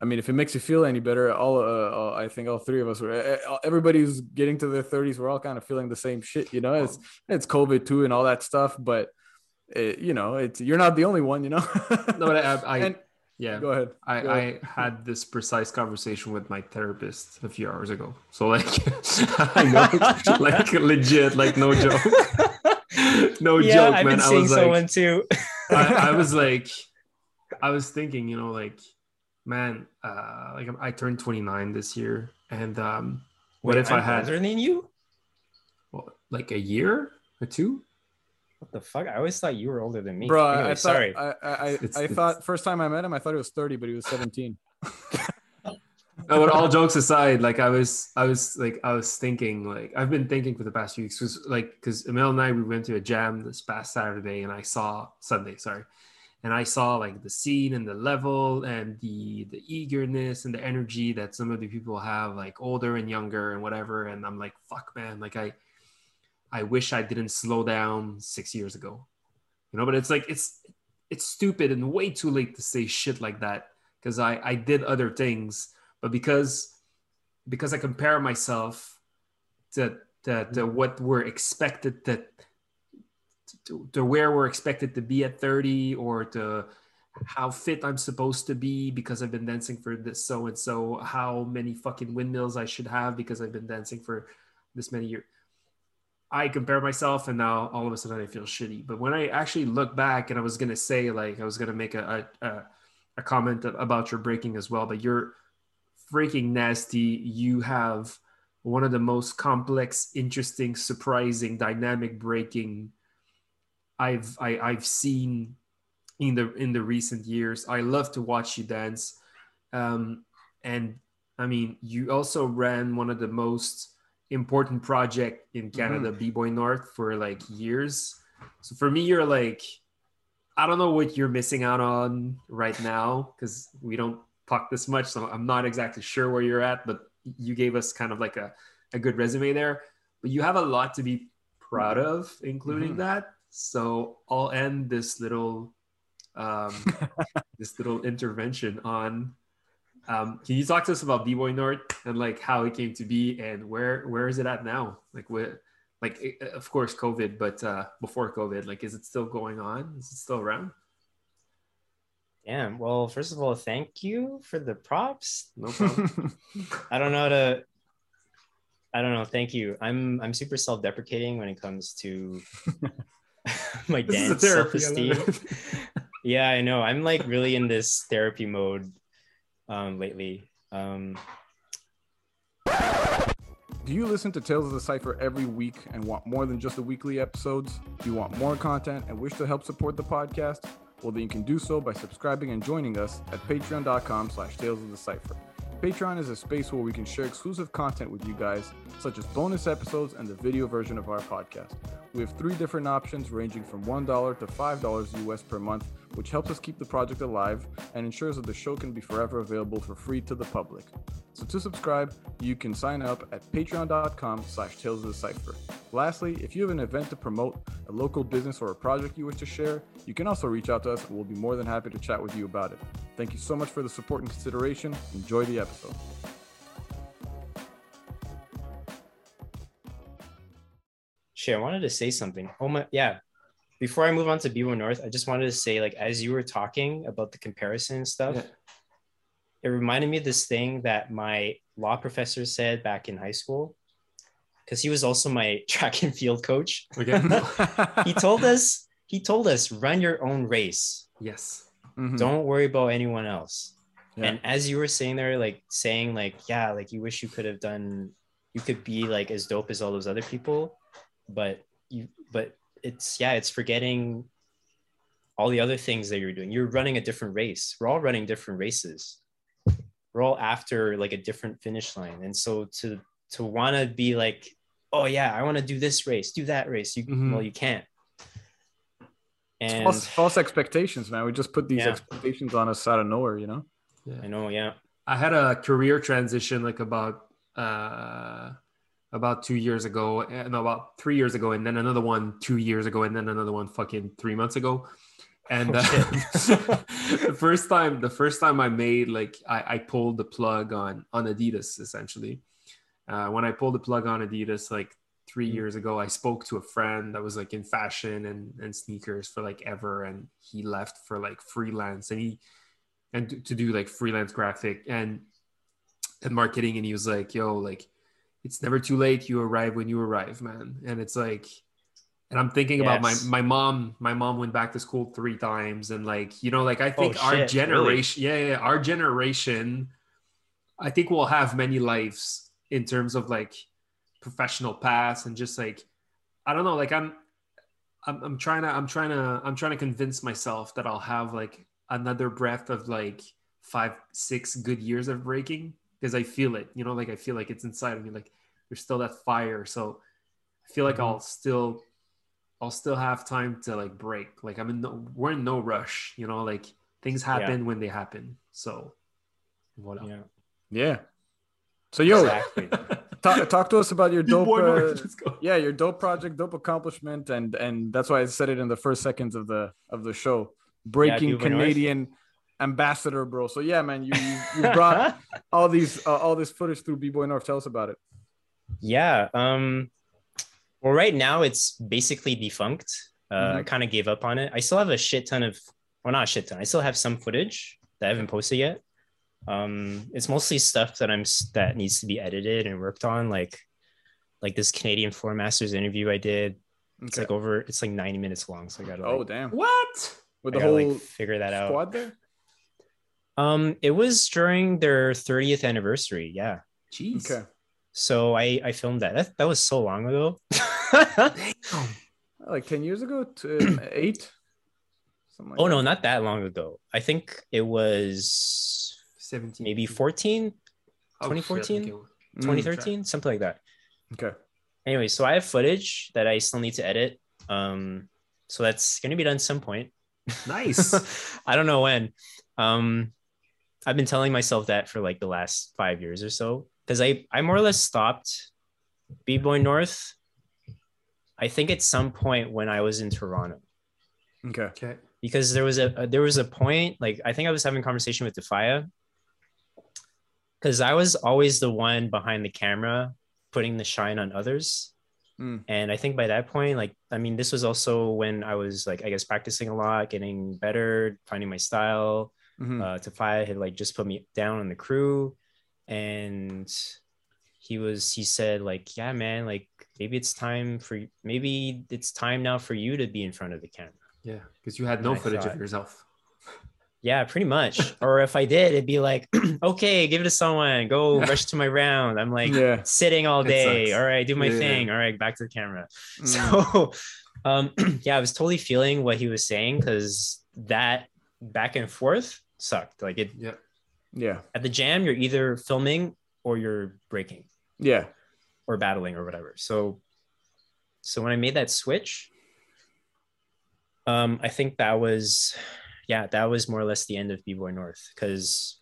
I mean, if it makes you feel any better, all, uh, all I think all three of us were. uh, Everybody who's getting to their thirties, we're all kind of feeling the same shit. You know, it's it's COVID too and all that stuff, but. It, you know, it's you're not the only one. You know. No, but I, I, and yeah, go ahead. I, Go ahead. I had this precise conversation with my therapist a few hours ago. So like, I know, like legit, like no joke, no yeah joke, i've man. been I seeing was like, someone too I, I was like, I was thinking, you know, like, man, uh, like I turned 29 this year, and um, what Wait, if I I'm had older than you? What, like a year or two? what the fuck? I always thought you were older than me. Bro, Anyway, I thought, sorry. I, I, I, It's- I it's- thought first time I met him, I thought he was 30, but he was 17. No, but all jokes aside, like I was, I was like, I was thinking, like I've been thinking for the past few weeks, was like, because Emil and I we went to a jam this past Saturday, and I saw Sunday, sorry, and I saw like the scene and the level and the the eagerness and the energy that some of the people have, like older and younger and whatever, and I'm like, fuck, man, like I, I wish I didn't slow down six years ago, you know, but it's like it's it's stupid and way too late to say shit like that because I I did other things but because because I compare myself to to, to what we're expected to, to to where we're expected to be at 30 or to how fit I'm supposed to be because I've been dancing for this so and so how many fucking windmills I should have because I've been dancing for this many years I compare myself and now all of a sudden I feel shitty but when I actually look back and I was gonna say like I was gonna make a, a, a a comment about your breaking as well, but you're freaking nasty. You have one of the most complex, interesting, surprising, dynamic breaking I've I, I've seen in the in the recent years. I love to watch you dance, um, and I mean, you also ran one of the most important project in Canada, B-Boy North, for like years. So for me, you're like I don't know what you're missing out on right now because we don't talk this much. So I'm not exactly sure where you're at, but you gave us kind of like a, a good resume there. But you have a lot to be proud of, including Mhm. that. So I'll end this little um, this little intervention on um, can you talk to us about B-Boy North and like how it came to be and where where is it at now? Like where like eh, of course covid but uh before covid like is it still going on is it still around Damn. Well, first of all, thank you for the props. no problem I don't know how to. I don't know. Thank you. I'm I'm super self-deprecating when it comes to my this dance self-esteem. yeah, I know. I'm like really in this therapy mode um, lately. Um, Do you listen to Tales of the Cipher every week and want more than just the weekly episodes? Do you want more content and wish to help support the podcast? Well, then you can do so by subscribing and joining us at patreon.com slash tales of the cipher. Patreon is a space where we can share exclusive content with you guys, such as bonus episodes and the video version of our podcast. We have three different options ranging from $1 to $5 US per month, which helps us keep the project alive and ensures that the show can be forever available for free to the public. So to subscribe, you can sign up at patreon.com slash tales of the cipher. Lastly, if you have an event to promote, a local business or a project you wish to share, you can also reach out to us and we'll be more than happy to chat with you about it. Thank you so much for the support and consideration. Enjoy the episode. Shit, I wanted to say something. Oh my, yeah. Before I move on to B-Boy North, I just wanted to say, like, as you were talking about the comparison stuff, Yeah. it reminded me of this thing that my law professor said back in high school, because he was also my track and field coach. Okay. He told us, he told us, run your own race. yes. Mhm. Don't worry about anyone else. Yeah. And as you were saying there, like saying, like, yeah, like you wish you could have done, you could be like as dope as all those other people, but you, but it's yeah, it's forgetting all the other things that you're doing. You're running a different race. We're all running different races. We're all after like a different finish line, and so to to want to be like, oh yeah, I want to do this race, do that race. You Mhm. well, you can't. And false, false expectations, man. We just put these Yeah. expectations on us out of nowhere, you know? I know, yeah. I had a career transition like about uh about two years ago, and about three years ago, and then another one two years ago, and then another one fucking three months ago. And Oh, uh, the first time, the first time I made like I, I pulled the plug on on Adidas essentially. Uh, when I pulled the plug on Adidas like three Mm. years ago, I spoke to a friend that was like in fashion and and sneakers for like ever, and he left for like freelance, and he and to- to do like freelance graphic and and marketing and he was like yo like it's never too late you arrive when you arrive man. And it's like and i'm thinking about my my mom my mom went back to school three times and like you know like i oh, think Oh, our shit, generation yeah, yeah our generation i think we'll have many lives in terms of like professional paths and just like i don't know like i'm I'm, I'm trying to I'm trying to I'm trying to convince myself that I'll have like another breath of like five six good years of breaking because I feel it you know like I feel like it's inside of me like there's still that fire so I feel like Mhm. I'll still I'll still have time to like break like I'm in no we're in no rush you know like things happen when they happen so voila Yeah. Yeah. So, yo, Exactly. talk, talk to us about your dope. Boy, uh, North, let's go. yeah, your dope project, dope accomplishment, and and that's why I said it in the first seconds of the of the show. Breaking Cuba North. Canadian ambassador, bro. So yeah, man, you you, you brought all these uh, all this footage through B Boy North. Tell us about it. yeah. Um, well, right now it's basically defunct. Uh, I Mhm. kind of gave up on it. I still have a shit ton of, well, not a shit ton. I still have some footage that I haven't posted yet. Um, it's mostly stuff that I'm that needs to be edited and worked on, like like this Canadian Floor Masters interview I did. It's like over. It's like 90 minutes long, so I gotta. oh Like, damn, what with I the whole like figure that out. squad there. Um, it was during their 30th anniversary. Yeah. jeez Okay. So I I filmed that. That, that was so long ago. Damn. Like ten years ago, to eight. Something like oh no, that. not that long ago. I think it was 17 maybe 14, Oh, shit, 2014? okay. Mm, 2013, something like that. Okay. Anyway, so I have footage that I still need to edit. Um, so that's gonna be done some point. nice I don't know when. Um, I've been telling myself that for like the last five years or so because I I more or less stopped B Boy North. I think at some point when I was in Toronto Okay. okay because there was a, a- there was a point like I think I was having a conversation with Tafaya because I was always the one behind the camera putting the shine on others. Mm. And I think by that point, like, I mean, this was also when I was like, I guess, practicing a lot, getting better, finding my style. Mhm. Uh, Tafaya had like just put me down on the crew, and he was he said like, yeah, man, like maybe it's time for maybe it's time now for you to be in front of the camera. yeah because you had no I footage thought- of yourself Yeah, pretty much. or if I did, it'd be like, okay, give it to someone. Go rush to my round. I'm like Yeah. sitting all day. All right, do my Yeah. thing. All right, back to the camera. Mm. So, um, yeah, I was totally feeling what he was saying because that back and forth sucked. Like it, yeah Yeah. At the jam, you're either filming or you're breaking Yeah. or battling or whatever. So, so when I made that switch, um, I think that was, yeah, that was more or less the end of B-Boy North because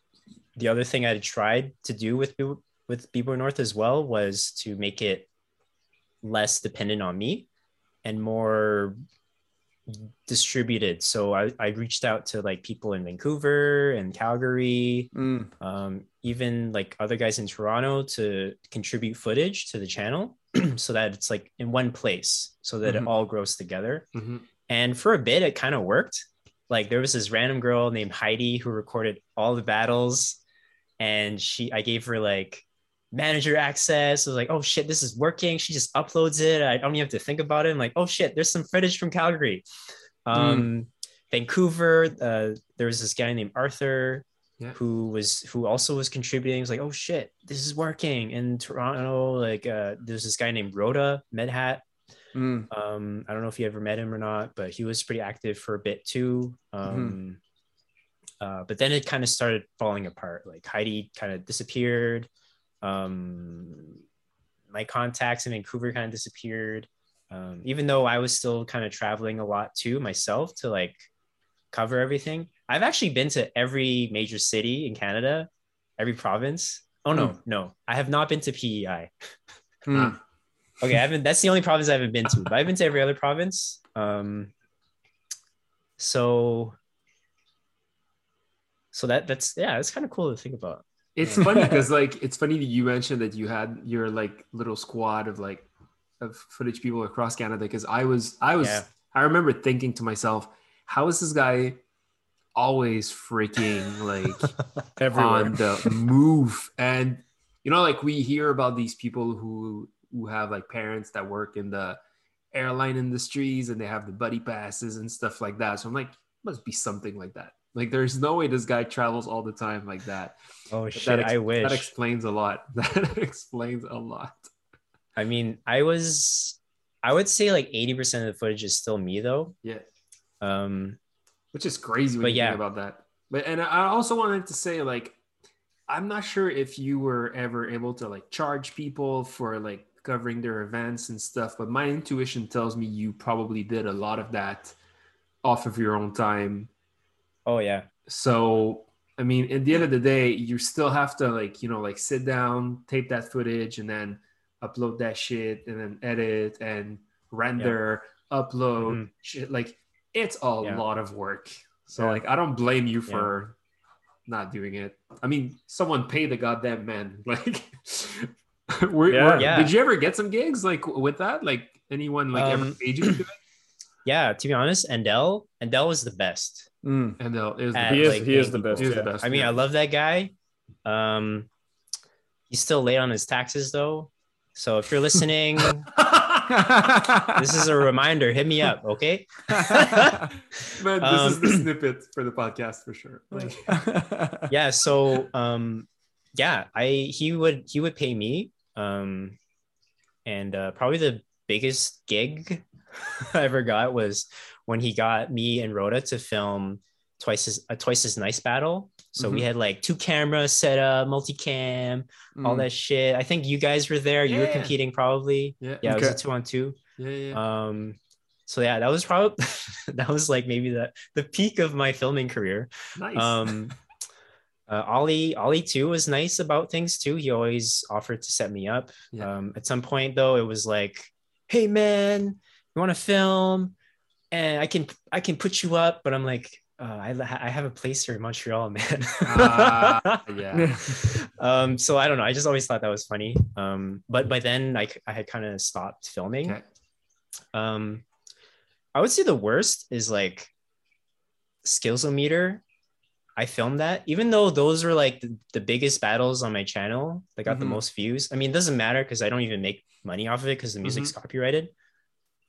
the other thing I had tried to do with B- with B-Boy North as well was to make it less dependent on me and more distributed. So I, I reached out to like people in Vancouver and Calgary, Mm. um, even like other guys in Toronto to contribute footage to the channel so that it's like in one place so that Mhm. it all grows together. Mhm. And for a bit, it kind of worked. Like there was this random girl named Heidi who recorded all the battles, and she I gave her like manager access. I was like, oh shit, this is working. She just uploads it. I don't even have to think about it. I'm like, oh shit, there's some footage from Calgary. Um, Vancouver, uh, there was this guy named Arthur Yeah. who was who also was contributing. Was like, oh shit, this is working. In Toronto, like uh, there's this guy named Rhoda Medhat. Mm. Um, I don't know if you ever met him or not, but he was pretty active for a bit too. Um, uh, but then it kind of started falling apart. Like Heidi kind of disappeared. Um, my contacts in Vancouver kind of disappeared. Um, even though I was still kind of traveling a lot too myself to like cover everything. I've actually been to every major city in Canada, every province. Oh no, Hmm. no, I have not been to PEI. Mm. Okay, I haven't. That's the only province I haven't been to, but I've been to every other province. Um, so, so that that's yeah, it's kind of cool to think about. It's mm. funny because like it's funny that you mentioned that you had your like little squad of like of footage people across Canada because I was I was Yeah. I remember thinking to myself, how is this guy always freaking like on the move? And you know, like we hear about these people who who have like parents that work in the airline industries and they have the buddy passes and stuff like that. So I'm like, must be something like that. Like there's no way this guy travels all the time like that. Oh But shit! that ex- I wish. That explains a lot. That explains a lot. I mean, I was. I would say like eighty percent of the footage is still me though. Yeah. Um, Which is crazy when But you yeah. think about that. But and I also wanted to say like I'm not sure if you were ever able to like charge people for like covering their events and stuff, but my intuition tells me you probably did a lot of that off of your own time. Oh yeah, So I mean, at the end of the day, you still have to like, you know, like sit down, tape that footage, and then upload that shit, and then edit and render, upload Mhm. shit. Like, it's a Yeah. lot of work. So Yeah. like, I don't blame you for not doing it. I mean, someone pay the goddamn man. Like, were, Yeah. were- Yeah. did you ever get some gigs like with that? Like, anyone like ever Um, paid you to do it? yeah. To be honest, Endel, Endel was the best. Mm. And they'll, it was the At, He is. like, he is the best. He was yeah. the best. I mean, yeah. I love that guy. Um, he's still late on his taxes though. So if you're listening, this is a reminder. Hit me up, okay? Man, this is Um, the snippet for the podcast for sure. Like, yeah so um yeah i he would he would pay me um and uh probably the biggest gig i ever got was when he got me and rhoda to film twice as a twice as nice battle so we Mhm. had like two cameras set up multicam all Mm. that shit i think you guys were there you were Yeah. competing probably yeah, yeah it was a two on two yeah, yeah. um so yeah that was probably that was like maybe the the peak of my filming career nice. um uh, ollie ollie too was nice about things too he always offered to set me up Yeah. um at some point though it was like hey man you want to film and i can i can put you up but i'm like uh, I, I have a place here in montreal man. Ah, yeah. um so i don't know. I just always thought that was funny. Um but by then i, I had kind of stopped filming. Okay. um i would say the worst is like skillsometer. I filmed that. Even though those were like the, the biggest battles on my channel that got the Mhm. most views. I mean it doesn't matter because i don't even make money off of it because the music's copyrighted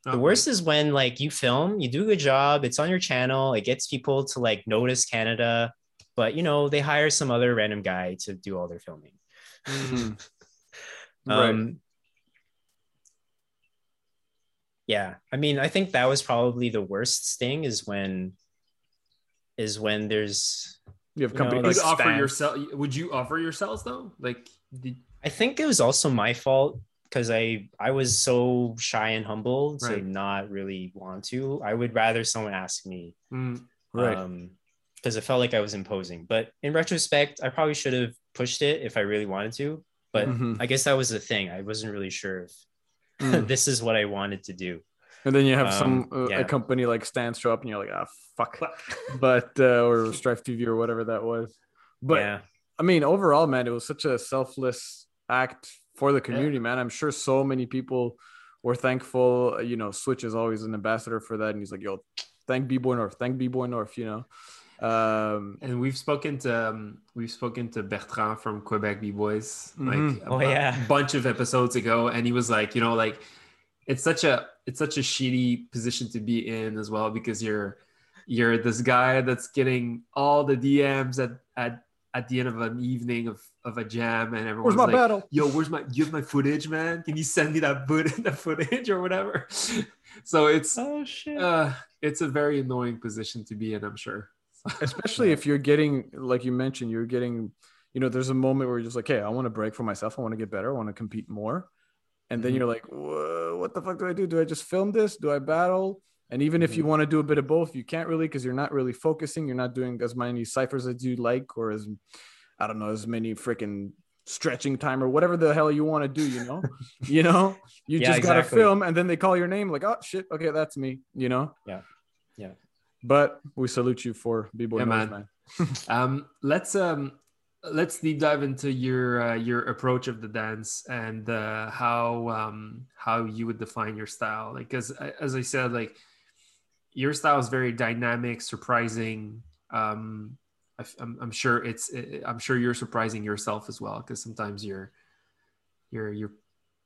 the Okay. worst is when like you film you do a good job it's on your channel it gets people to like notice canada but you know they hire some other random guy to do all their filming Mm. Right. um yeah i mean i think that was probably the worst thing is when is when there's You have You know, company like You'd like offer yourself. Would you offer yourselves though? Like, did, I think it was also my fault because I I was so shy and humble to Right. not really want to. I would rather someone ask me, mm, right. um, because it felt like I was imposing. But in retrospect, I probably should have pushed it if I really wanted to. But Mhm. I guess that was the thing. I wasn't really sure if Mm. this is what I wanted to do. And then you have Um, some uh, yeah. a company like Stan show up, and you're like, ah, fuck. But uh, or Strife TV or whatever that was. But yeah, I mean, overall, man, it was such a selfless act for the community, man. I'm sure so many people were thankful. Uh, You know, Switch is always an ambassador for that, and he's like, "Yo, thank B Boy North, thank B Boy North." You know, um, and we've spoken to um, we've spoken to Bertrand from Quebec B Boys Mhm. like Oh, a yeah. bunch of episodes ago, and he was like, you know, like it's such a it's such a shitty position to be in as well because you're you're this guy that's getting all the DMs at at at the end of an evening of of a jam, and where's everyone's my like, battle? yo, where's my, do you have my footage, man? Can you send me that, foot, that footage or whatever? So it's, Oh shit. uh, it's a very annoying position to be in, I'm sure. Especially if you're getting, like you mentioned, you're getting, you know, there's a moment where you're just like, "Hey, I want to break for myself. I want to get better. I want to compete more." And then Mhm. you're like, "What the fuck do I do? Do I just film this? Do I battle?" And even if you want to do a bit of both, you can't really because you're not really focusing. You're not doing as many ciphers as you'd like, or as I don't know, as many freaking stretching time or whatever the hell you want to do. You know, you know, you Yeah, just gotta film, and then they call your name, like, "Oh shit, okay, that's me." You know. Yeah. Yeah. But we salute you for b-boy Yeah, man. man. Um, let's um, let's deep dive into your uh, your approach of the dance and uh, how um, how you would define your style. Like, because as I said, like your style is very dynamic, surprising. Um, I, am I'm sure it's I'm sure you're surprising yourself as well because sometimes you're you're you're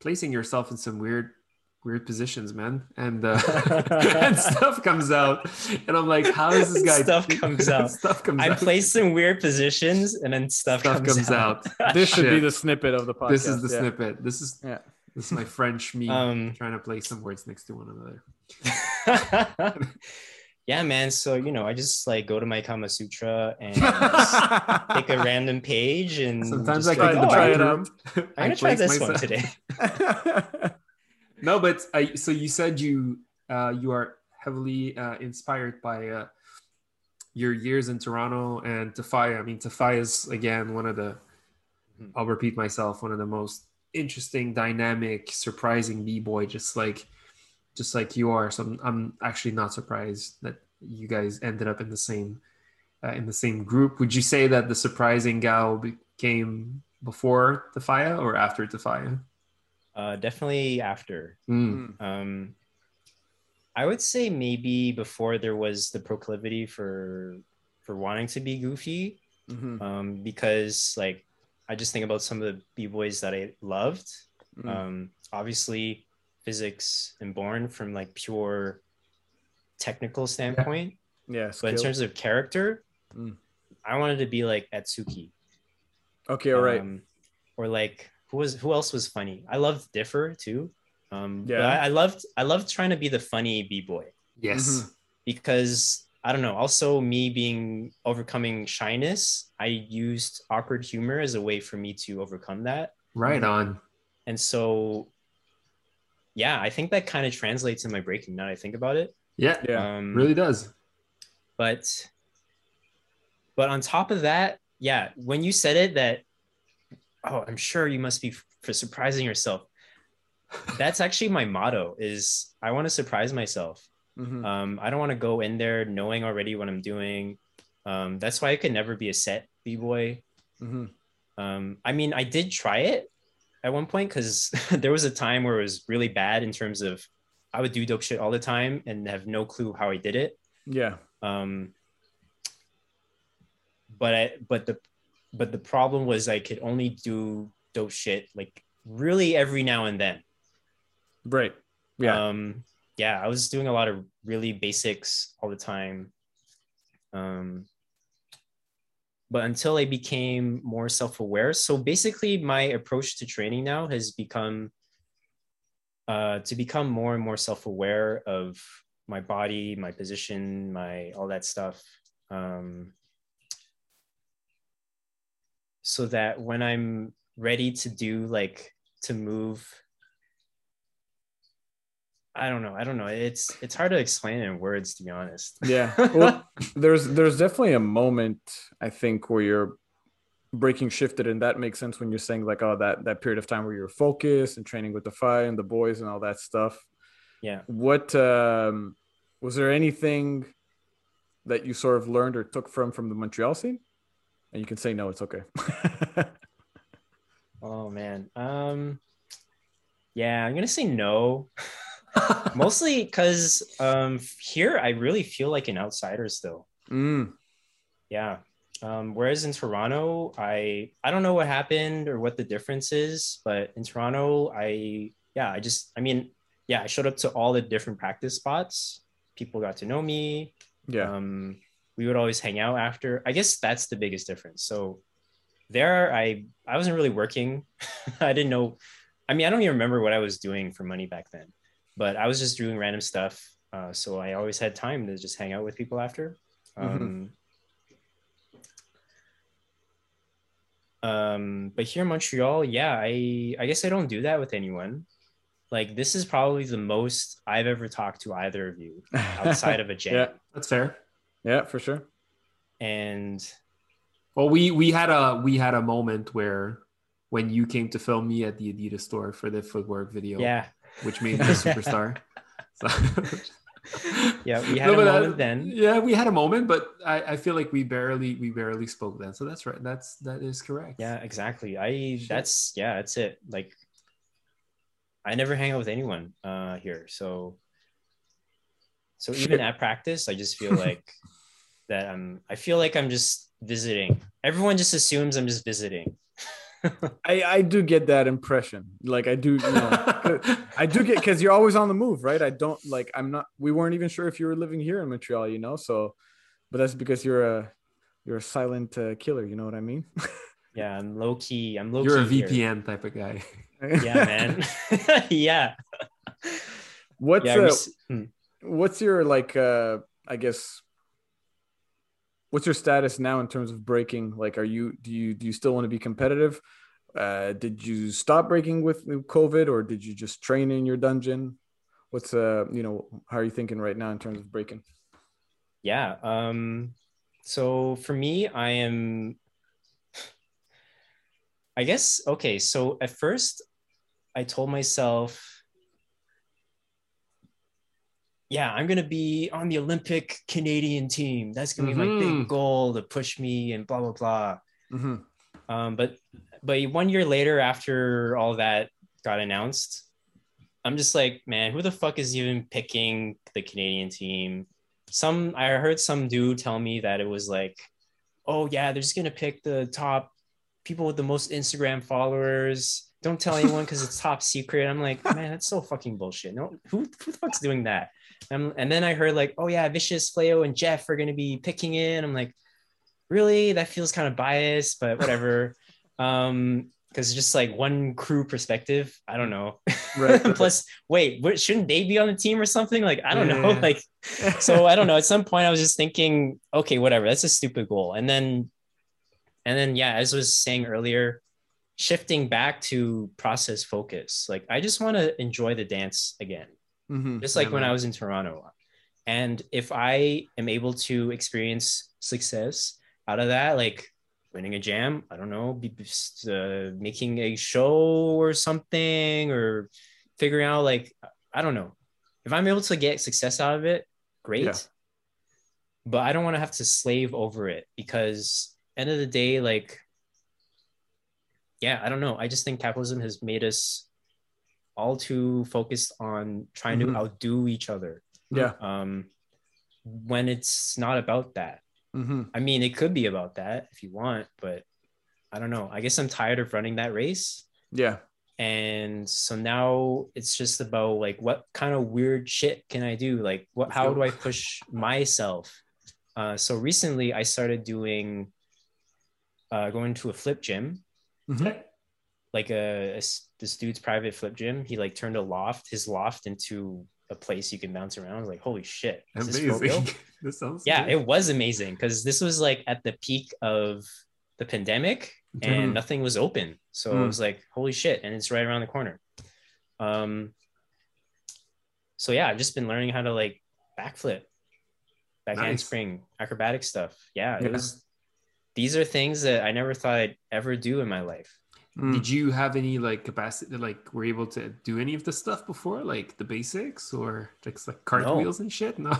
placing yourself in some weird weird positions man and uh, and stuff comes out and i'm like how does this guy Stuff comes out. stuff comes I'm out placed in weird positions and then stuff, stuff comes, comes out. This should be the snippet of the podcast. This is the yeah. snippet. This is Yeah. This is my French me Um, trying to place some words next to one another. yeah, man. So you know, I just like go to my Kama Sutra and pick a random page and Sometimes just I like, go to "Oh, try it bathroom. I'm gonna try this one today. No, but I. So you said you uh, you are heavily uh, inspired by uh, your years in Toronto and Tafaya. I mean, Tafaya is again one of the. Mhm. I'll repeat myself. One of the most interesting, dynamic, surprising b boy. Just like, just like you are. So I'm, I'm actually not surprised that you guys ended up in the same uh, in the same group. Would you say that the surprising gal became before Tafaya or after Tafaya? Uh, definitely after. Mm. Um, I would say maybe before there was the proclivity for for wanting to be goofy, Mhm. um, because like I just think about some of the b boys that I loved. Mm. Um, obviously, Physicx and born from like pure technical standpoint, yeah. but in terms of character, Mm. I wanted to be like Atsuki. okay, all right. Um, or like who was who else was funny? I loved Differ too. Um, Yeah. yeah, I, I loved I loved trying to be the funny b boy Yes. Mhm. because I don't know. Also, me being overcoming shyness, I used awkward humor as a way for me to overcome that. Right on. And so, yeah, I think that kind of translates in my breaking. Now that I think about it, Yeah, Yeah. um, really does. But, but on top of that, yeah, when you said it, that oh, I'm sure you must be for surprising yourself. That's actually my motto. Is I want to surprise myself. Mhm. Um, I don't want to go in there knowing already what I'm doing. Um, that's why I could never be a set b boy. Mhm. Um, I mean, I did try it at one point because there was a time where it was really bad in terms of I would do dope shit all the time and have no clue how I did it. Yeah. Um, but I, but the but the problem was I could only do dope shit like really every now and then. Right. Yeah. Um, yeah, I was doing a lot of really basics all the time. Um, but until I became more self aware. So basically, my approach to training now has become uh, to become more and more self aware of my body, my position, my all that stuff. Um, so that when I'm ready to do like to move I don't know. I don't know. It's it's hard to explain in words to be honest. Yeah. Well, there's there's definitely a moment I think where you're breaking shifted and that makes sense when you're saying like oh that that period of time where you're focused and training with the fire and the boys and all that stuff. Yeah. What um was there anything that you sort of learned or took from from the Montreal scene? And you can say no, it's okay. oh man. Um yeah, I'm gonna say no. Mostly because um, here I really feel like an outsider still. Mm. Yeah. Um, whereas in Toronto, I I don't know what happened or what the difference is, but in Toronto, I yeah, I just I mean yeah, I showed up to all the different practice spots. People got to know me. Yeah. Um, we would always hang out after. I guess that's the biggest difference. So there, I I wasn't really working. I didn't know. I mean, I don't even remember what I was doing for money back then but I was just doing random stuff. Uh, so I always had time to just hang out with people after. Um, mm-hmm. um, but here in Montreal, yeah, I I guess I don't do that with anyone. Like this is probably the most I've ever talked to either of you outside of a jam. yeah, that's fair. Yeah, for sure. And well, we we had a we had a moment where when you came to film me at the Adidas store for the footwork video. Yeah which made me a superstar. So, yeah, we had no, a moment then. Yeah, we had a moment, but I, I feel like we barely we barely spoke then. So that's right. That's that is correct. Yeah, exactly. I Shit. that's yeah, that's it. Like I never hang out with anyone uh here. So so even Shit. at practice, I just feel like that I'm I feel like I'm just visiting. Everyone just assumes I'm just visiting. I I do get that impression. Like I do, you know, I do get because you're always on the move, right? I don't like. I'm not. We weren't even sure if you were living here in Montreal, you know. So, but that's because you're a you're a silent uh, killer. You know what I mean? yeah, I'm low key. I'm low. Key. You're key a VPN here. type of guy. yeah, man. yeah. What's yeah, uh, hmm. what's your like? uh I guess what's your status now in terms of breaking? Like, are you do you do you still want to be competitive? Uh, did you stop breaking with COVID, or did you just train in your dungeon? What's uh, you know, how are you thinking right now in terms of breaking? Yeah. Um. So for me, I am. I guess okay. So at first, I told myself yeah, I'm gonna be on the Olympic Canadian team. That's gonna mm-hmm. be my big mm-hmm. goal to push me and blah blah blah. Mm-hmm. Um, but but one year later, after all that got announced, I'm just like, man, who the fuck is even picking the Canadian team? Some I heard some dude tell me that it was like, oh yeah, they're just gonna pick the top people with the most Instagram followers. Don't tell anyone because it's top secret. I'm like, man, that's so fucking bullshit. No, who, who the fuck's doing that? And, and then I heard like, oh yeah, Vicious, Fleo, and Jeff are gonna be picking it. I'm like, really? That feels kind of biased, but whatever. um, because just like one crew perspective, I don't know. Right. Plus, wait, what, shouldn't they be on the team or something? Like, I don't yeah. know. Like, so I don't know. At some point, I was just thinking, okay, whatever. That's a stupid goal. And then, and then, yeah, as I was saying earlier, shifting back to process focus. Like, I just want to enjoy the dance again mm-hmm. just like yeah, when I was in Toronto. And if I am able to experience success out of that, like winning a jam, I don't know, be, uh, making a show or something, or figuring out like I don't know, if I'm able to get success out of it, great. Yeah. But I don't want to have to slave over it because end of the day, like, yeah, I don't know. I just think capitalism has made us all too focused on trying mm-hmm. to outdo each other. Yeah. Um, when it's not about that. Mm-hmm. I mean, it could be about that if you want, but I don't know. I guess I'm tired of running that race. Yeah. And so now it's just about like what kind of weird shit can I do? Like what how do I push myself? Uh, so recently I started doing uh, going to a flip gym. Mm-hmm like a, a, this dude's private flip gym. He like turned a loft, his loft into a place you can bounce around. I was like, holy shit. Amazing. This, sounds yeah, it was amazing because this was like at the peak of the pandemic Mhm. and nothing was open. So Mm. it was like, holy shit, and it's right around the corner. Um so yeah, I've just been learning how to like backflip, back Nice. handspring, acrobatic stuff. Yeah, Yeah. it was these are things that I never thought I'd ever do in my life. Mm. Did you have any like capacity, like were able to do any of the stuff before, like the basics or just like cartwheels and shit? No.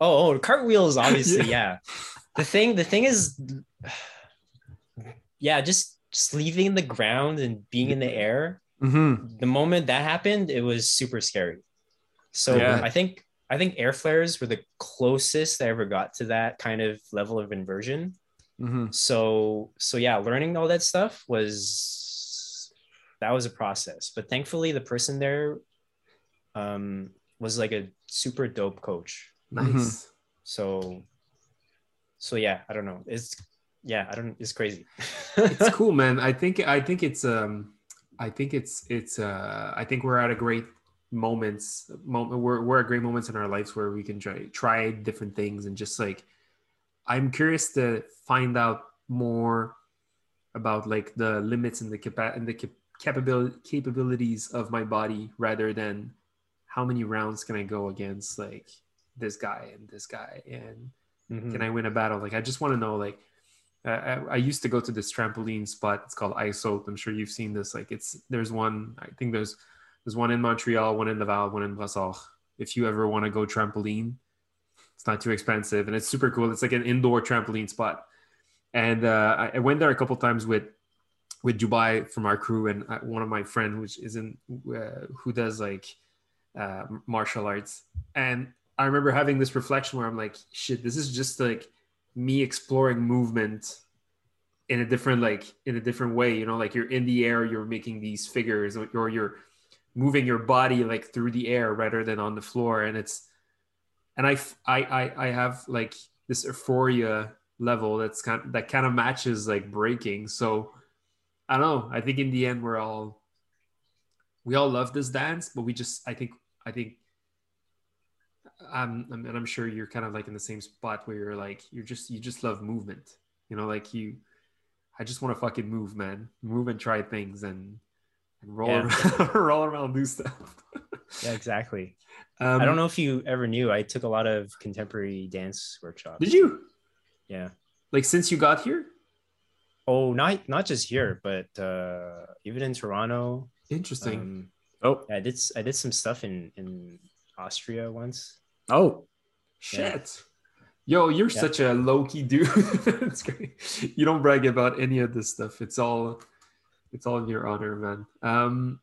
Oh, oh cartwheels, obviously, yeah. The thing, the thing is, yeah, just just leaving the ground and being in the air. Mhm. The moment that happened, it was super scary. So Yeah. I think I think air flares were the closest I ever got to that kind of level of inversion. Mhm. So so yeah, learning all that stuff was that was a process. But thankfully, the person there um, was like a super dope coach. Nice. So, so yeah, I don't know. It's yeah, I don't. It's crazy. it's cool, man. I think I think it's um I think it's it's uh I think we're at a great moments moment we're we're at great moments in our lives where we can try try different things and just like I'm curious to find out more about like the limits and the capa- and the cap- capability capabilities of my body rather than how many rounds can I go against like this guy and this guy and Mhm. can I win a battle? Like, I just want to know. Like, I, I used to go to this trampoline spot. It's called iSaute. I'm sure you've seen this. Like, it's there's one. I think there's there's one in Montreal, one in Laval, one in Brossard. If you ever want to go trampoline, it's not too expensive and it's super cool. It's like an indoor trampoline spot. And uh, I, I went there a couple times with with Dubai from our crew and uh, one of my friend which is in uh, who does like uh, martial arts. And I remember having this reflection where I'm like, shit, this is just like me exploring movement in a different like in a different way. You know, like you're in the air, you're making these figures, or, you're moving your body like through the air rather than on the floor. And it's and I I I have like this euphoria level that's kind of, that kind of matches like breaking. So I don't know. I think in the end we're all we all love this dance, but we just I think I think um and I'm sure you're kind of like in the same spot where you're like you're just you just love movement. You know, like you I just want to fucking move, man. Move and try things and and roll Yeah. around, roll around, do stuff. Yeah, exactly. Um, I don't know if you ever knew. I took a lot of contemporary dance workshops. Did you Yeah. like since you got here? Oh, not not just here, but uh, even in Toronto. Interesting. Um, Oh, I did s- I did some stuff in in Austria once. oh, Shit. Yo, you're Yeah. such a low key dude. That's great. You don't brag about any of this stuff. It's all it's all in your honor, man. Um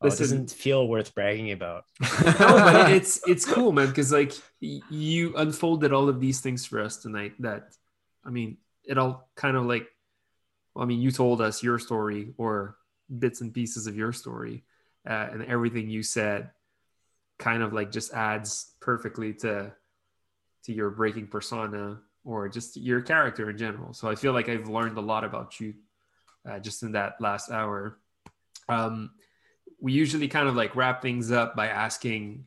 oh, it doesn't feel worth bragging about. no, but it's it's cool, man, because like y- you unfolded all of these things for us tonight. That I mean, it all kind of like I mean, you told us your story or bits and pieces of your story, uh, and everything you said kind of like just adds perfectly to to your breaking persona or just your character in general. So I feel like I've learned a lot about you uh, just in that last hour. Um, we usually kind of like wrap things up by asking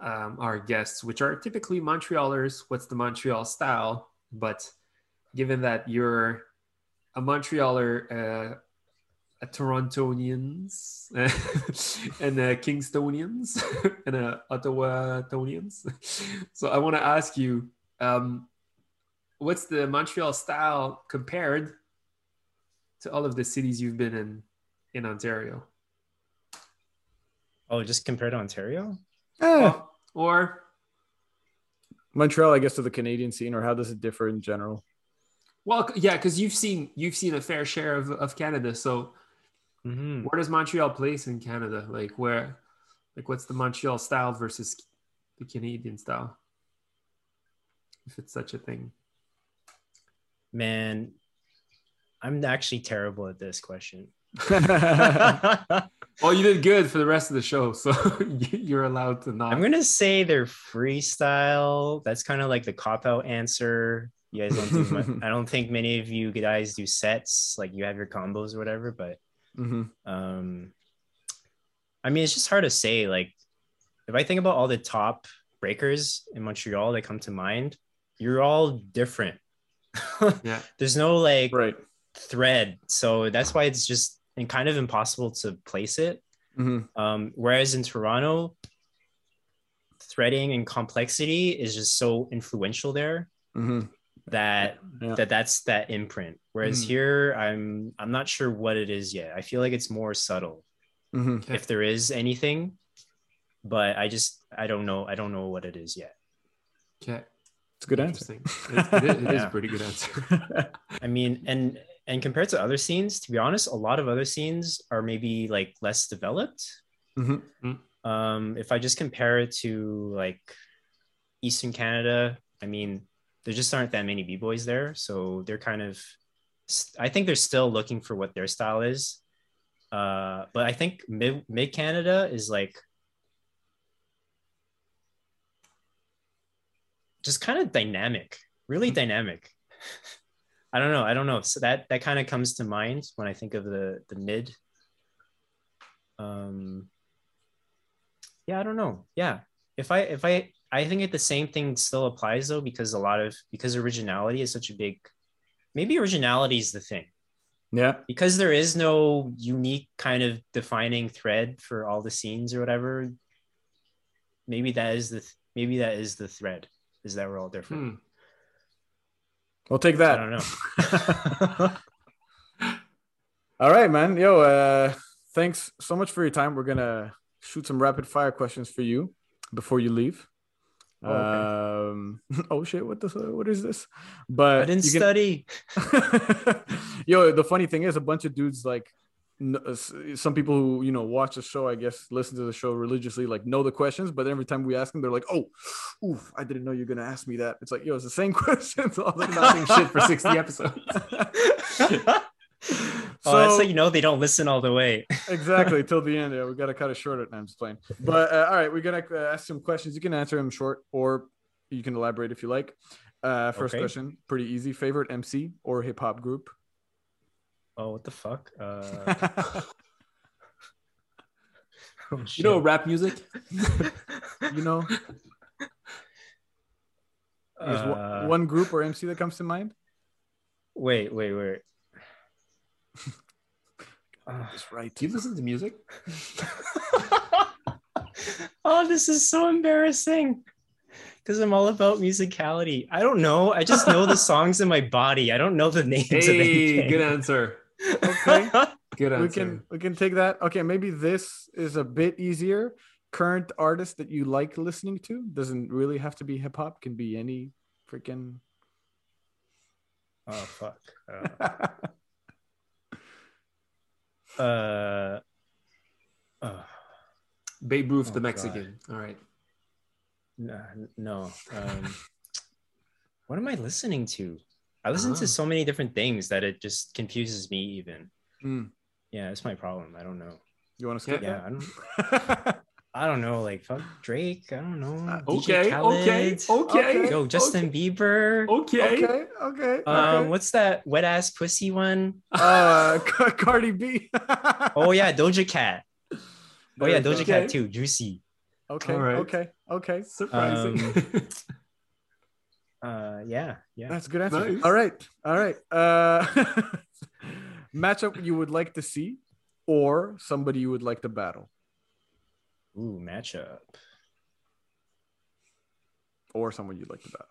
um, our guests, which are typically Montrealers, what's the Montreal style? But given that you're a Montrealer, uh, a Torontonians, and a Kingstonians, and a Ottawa-tonians, so I want to ask you, um, what's the Montreal style compared to all of the cities you've been in in Ontario? Oh, just compared to Ontario? Eh, or Montreal, I guess, to the Canadian scene, or how does it differ in general? Well yeah because you've seen you've seen a fair share of, of canada so Mhm. where does montreal place in canada like where like what's the montreal style versus the canadian style if it's such a thing Man, I'm actually terrible at this question. well you did good for the rest of the show so you're allowed to not I'm gonna say they're freestyle. That's kind of like the cop out answer. You guys don't do much. I don't think many of you guys do sets, like you have your combos or whatever. But hmm um, I mean, it's just hard to say. Like, if I think about all the top breakers in Montreal that come to mind, you're all different. yeah There's no like Right. thread. So that's why it's just and kind of impossible to place it. Mhm. Um, whereas in Toronto, threading and complexity is just so influential there Mhm. That Yeah. that that's that imprint. Whereas Mm. here, I'm I'm not sure what it is yet. I feel like it's more subtle, Mhm. If there is anything. But I just I don't know. I don't know what it is yet. Okay. It's a good answer. It, it is, it is Yeah. a pretty good answer. I mean, and and compared to other scenes, to be honest, a lot of other scenes are maybe like less developed. Mhm. Um, if I just compare it to like Eastern Canada, I mean, there just aren't that many b boys there, so they're kind of. I think they're still looking for what their style is, uh, but I think mid mid Canada is like just kind of dynamic, really dynamic. I don't know. I don't know. So that that kind of comes to mind when I think of the the mid. Um. Yeah, I don't know. Yeah, if I if I I think it the same thing still applies though because a lot of because originality is such a big. Maybe originality is the thing Yeah. because there is no unique kind of defining thread for all the scenes or whatever. Maybe that is the maybe that is the thread is that we're all different. Hmm. We'll take that. I don't know. All right, man. Yo, uh, thanks so much for your time. We're gonna shoot some rapid fire questions for you before you leave. Oh, okay. Um, oh shit, what the what is this? But I didn't can- study. Yo, the funny thing is, a bunch of dudes like uh, some people who you know watch the show, I guess, listen to the show religiously, like know the questions. But every time we ask them, they're like, "Oh, oof, I didn't know you're gonna ask me that." It's like, yo, it's the same questions. all Like nothing time. shit for 60 episodes. Oh, that's So- you know they don't listen all the way. exactly till the end. Yeah, we gotta cut it short. I'm just playing. But uh, all right, we're gonna uh, ask some questions. You can answer them short, or you can elaborate if you like. Uh, first Okay. question, pretty easy. Favorite MC or hip hop group? Oh, what the fuck? Uh, oh, You know, rap music? you know, there's one- Uh, one group or MC that comes to mind. Wait, wait, wait. Uh, That's right. Do you listen to music? oh, this is so embarrassing. Because I'm all about musicality. I don't know. I just know the songs in my body. I don't know the names of Hey, anything. good answer. Okay. Good answer. we can we can take that. Okay, maybe this is a bit easier. Current artist that you like listening to doesn't really have to be hip hop. Can be any freaking. oh fuck. Uh, uh, uh, Babe Ruth, Oh, the God. Mexican. All right. no, no. Um, what am I listening to? I listen Ah. to so many different things that it just confuses me. Even. Hmm. Yeah, that's my problem. I don't know. You want to skip? Yeah, I don't. that? I don't know. Like fuck Drake. I don't know. Uh, Okay, okay, okay. Okay. Yo, Justin Bieber. Okay. okay, okay. Um, okay. what's that wet ass pussy one? uh, Cardi B. Oh yeah, Doja Cat. Oh yeah, we go. Doja Cat too. Juicy. Okay, All right. okay, okay. Surprising. Um, Uh, yeah, yeah. That's a good answer. Nice. All right, all right. Uh, matchup you would like to see, or somebody you would like to battle, Ooh, matchup. or someone you'd like to battle.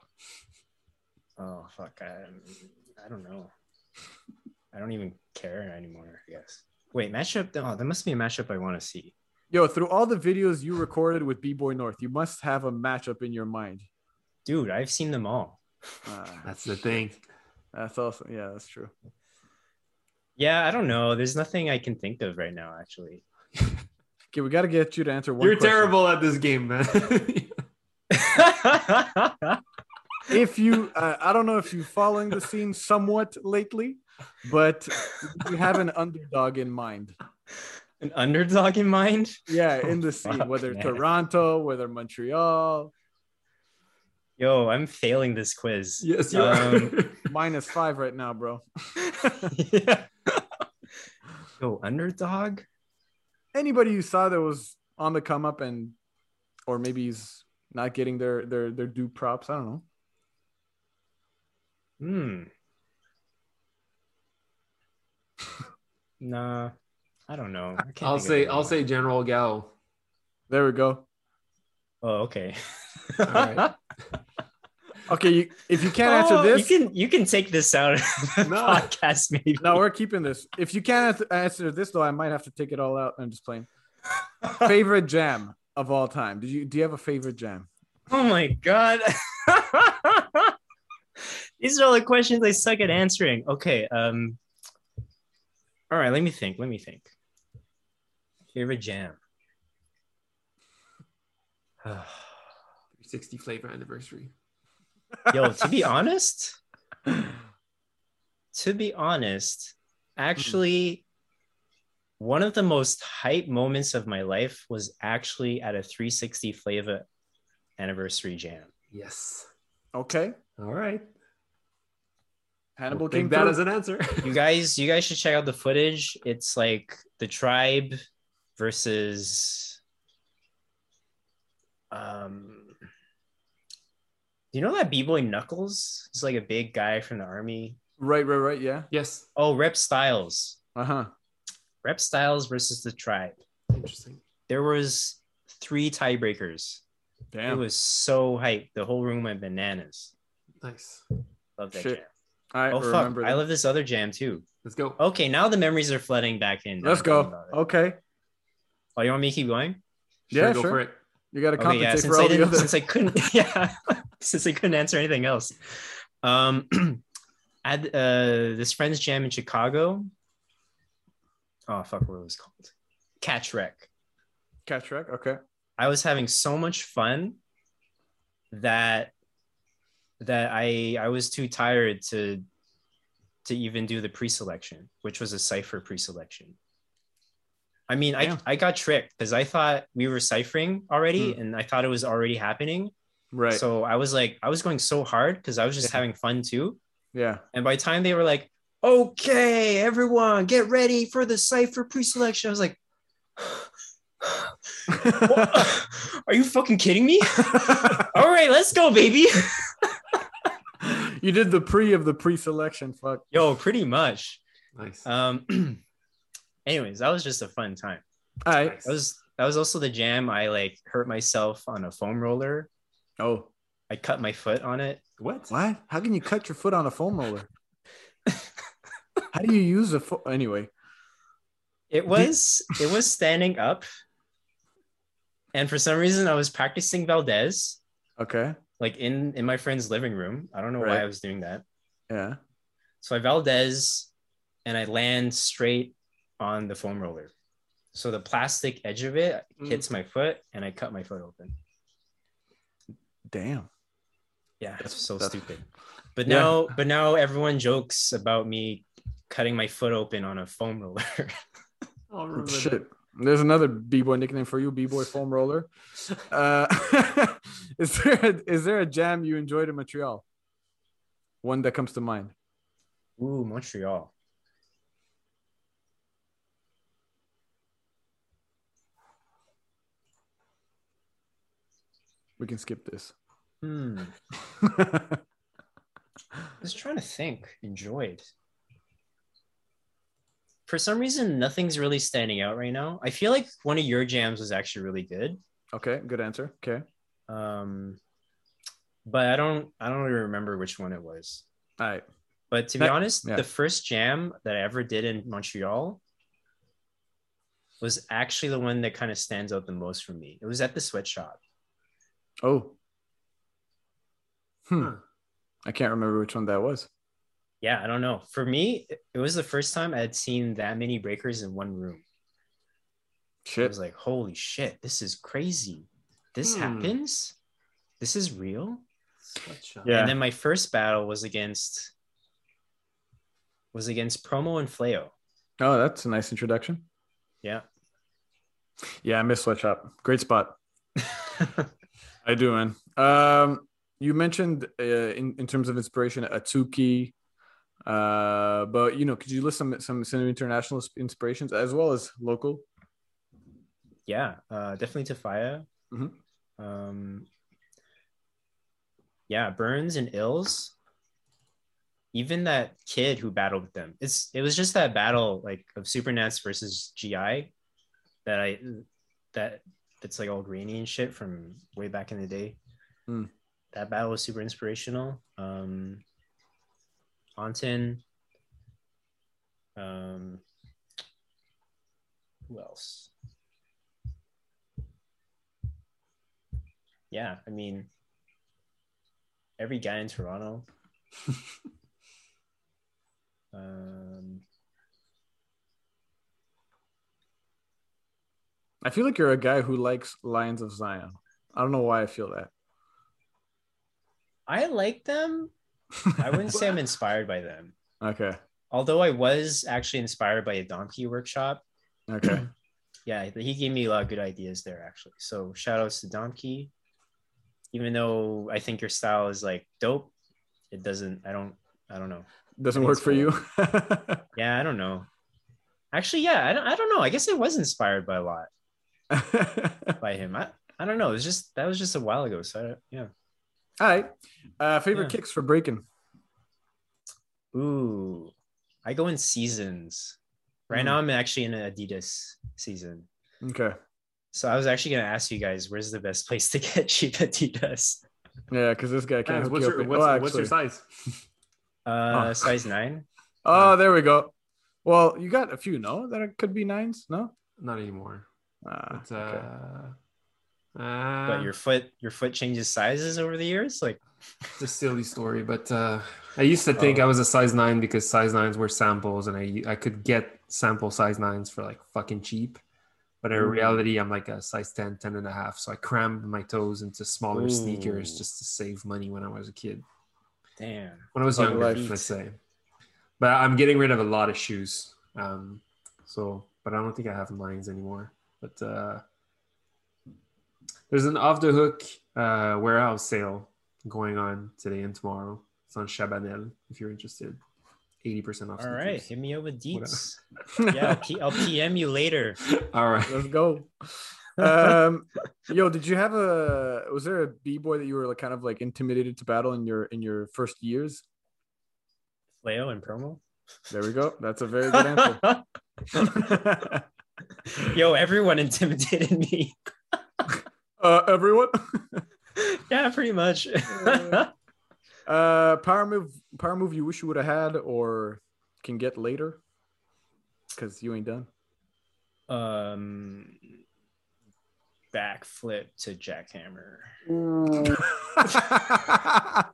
Oh fuck, I, I don't know. I don't even care anymore. I guess. Wait, matchup. Oh, that must be a matchup I want to see. Yo, through all the videos you recorded with B-Boy North, you must have a matchup in your mind. Dude, I've seen them all. Uh, That's the thing. that's also yeah, that's true. Yeah, I don't know. There's nothing I can think of right now, actually. Okay, we got to get you to answer one. You're question. terrible at this game, man. If you, uh, I don't know if you're following the scene somewhat lately, but you have an underdog in mind. An underdog in mind? Yeah, in the scene, Fuck, whether man. Toronto, whether Montreal, Yo, I'm failing this quiz. yes, you Um, are. minus five right now, bro. yeah. Yo, underdog? Anybody you saw that was on the come up and, or maybe he's not getting their their their due props. I don't know. Hmm. Nah, I don't know. I can't I'll say. I'll say General Gao. There we go. Oh, okay. All right. Okay, you, if you can't answer Oh, this, you can you can take this out of the No. podcast, maybe. no, we're keeping this. If you can't answer- answer this, though, I might have to take it all out. I'm just playing. Favorite jam of all time? Did you do you have a favorite jam? Oh my god. These are all the questions I suck at answering. Okay. Um. All right. Let me think. Let me think. Favorite jam. 60 flavor anniversary. Yo, to be honest, to be honest, actually, one of the most hype moments of my life was actually at a 360 flavor anniversary jam. Yes. Okay, All right. Hannibal We'll came take that as an answer. You guys, you guys should check out the footage. It's like the tribe versus um do you know that b-boy knuckles he's like a big guy from the army right, right, right. Yeah. yes. oh rep styles Uh huh. rep styles versus the tribe Interesting. there was three tiebreakers Damn. it was so hype the whole room went bananas Nice. love that Shit. jam I oh fuck remember. i love this other jam too Let's go. okay now the memories are flooding back in Let's go. Okay. oh you want me to keep going Yeah, go sure. for it. You got to Okay, yeah, compensate since for I all the other. since I couldn't, yeah, since I couldn't answer anything else. Um, I had uh, this friend's jam in Chicago. Oh fuck, what it was called? Catch Wreck. Catch wreck. Okay. I was having so much fun that that I I was too tired to to even do the pre-selection, which was a cipher pre-selection. I mean, I, I got tricked because I thought we were ciphering already and I thought it was already happening. Right. So I was like, I was going so hard because I was just Yeah. having fun too. yeah. And by the time they were like, okay, everyone, get ready for the cipher pre-selection, I was like, are you fucking kidding me? All right, let's go, baby. you did the pre of the pre-selection. Fuck. Yo, pretty much. Nice. Um, anyways, that was just a fun time. All right. That was that was also the jam. I like hurt myself on a foam roller. Oh, I cut my foot on it. what? what? How can you cut your foot on a foam roller? How do you use a foot? Anyway. It was it was standing up, and for some reason I was practicing Valdez Okay. like in in my friend's living room. I don't know why I was doing that. Yeah. So I Valdez, and I land straight on the foam roller. So the plastic edge of it Mm. hits my foot, and I cut my foot open. Damn. Yeah, that's so that's- stupid. But Yeah. now, but now everyone jokes about me cutting my foot open on a foam roller. I'll remember that. Shit. There's another b-boy nickname for you, b-boy foam roller. Uh, is there a, is there a jam you enjoyed in Montreal? One that comes to mind. Ooh, Montreal. We can skip this. Hmm. I was trying to think. Enjoyed. For some reason, nothing's really standing out right now. I feel like one of your jams was actually really good. okay, good answer. Okay. Um, but I don't I don't really remember which one it was. All right. But to be That- honest, yeah. the first jam that I ever did in Montreal was actually the one that kind of stands out the most for me. It was at the sweatshop. Oh. Hmm. Huh. I can't remember which one that was. Yeah, I don't know. For me, it- it was the first time I had seen that many breakers in one room. I was like, holy shit, this is crazy. This Hmm. happens? This is real? Sweatshop. Yeah. And then my first battle was against was against Promo and Fleo. Oh, that's a nice introduction. Yeah. Yeah, I miss Sweatshop. Great spot. I do, man. Um, you mentioned uh, in in terms of inspiration, Atsuki, uh, but you know, could you list some some some international inspirations as well as local? yeah, uh, definitely Tafaya. Mhm. Um, yeah, Burns and Ills. even that kid who battled with them. It's it was just that battle like of Super Nats versus GI that I that that's like all grainy and shit from way back in the day. Hmm. That battle was super inspirational. Um Anton. Um who else? Yeah, I mean every guy in Toronto. um I feel like you're a guy who likes Lions of Zion. I don't know why I feel that. I like them. I wouldn't say I'm inspired by them. Okay. Although I was actually inspired by a donkey workshop. Okay. Yeah, he gave me a lot of good ideas there actually. So shout outs to Donkey. Even though I think your style is like dope, it doesn't I don't I don't know. Doesn't work for you. Yeah, I don't know. Actually, yeah, I don't I don't know. I guess I was inspired by a lot by him. I, I don't know. It was just that was just a while ago. So I, yeah. All right. Uh, favorite Yeah. kicks for breaking. Ooh. I go in seasons. Right Mm. now I'm actually in an Adidas season. Okay. So I was actually gonna ask you guys, where's the best place to get cheap Adidas? Yeah, because this guy can't Guys, what's you your what's, oh, what's your size? Uh, Oh. size nine. Oh, there we go. Well, you got a few, no? That could be nines, no? Not anymore. Ah, But, uh, okay. uh, But your foot, your foot changes sizes over the years. Like, it's a silly story, but uh, I used to think Oh. I was a size nine because size nines were samples, and I I could get sample size nines for like fucking cheap. But in reality, I'm like a size 10, 10 and a half. So I crammed my toes into smaller sneakers just to save money when I was a kid. damn. When I was Thug younger, life. let's say. But I'm getting rid of a lot of shoes. Um, so, but I don't think I have nines anymore. But uh, there's an off the hook uh, warehouse sale going on today and tomorrow. It's on Chabanel if you're interested. 80% off. All right, sneakers. hit me up with deets. yeah, I'll, P- I'll PM you later. All right. Let's go. Um, yo, did you have a? Was there a b boy that you were like kind of like intimidated to battle in your in your first years? Leo and promo. There we go. That's a very good answer. Yo, everyone intimidated me. uh, everyone. yeah, pretty much. uh, power move, power move you wish you would have had or can get later, because you ain't done. um, backflip to jackhammer.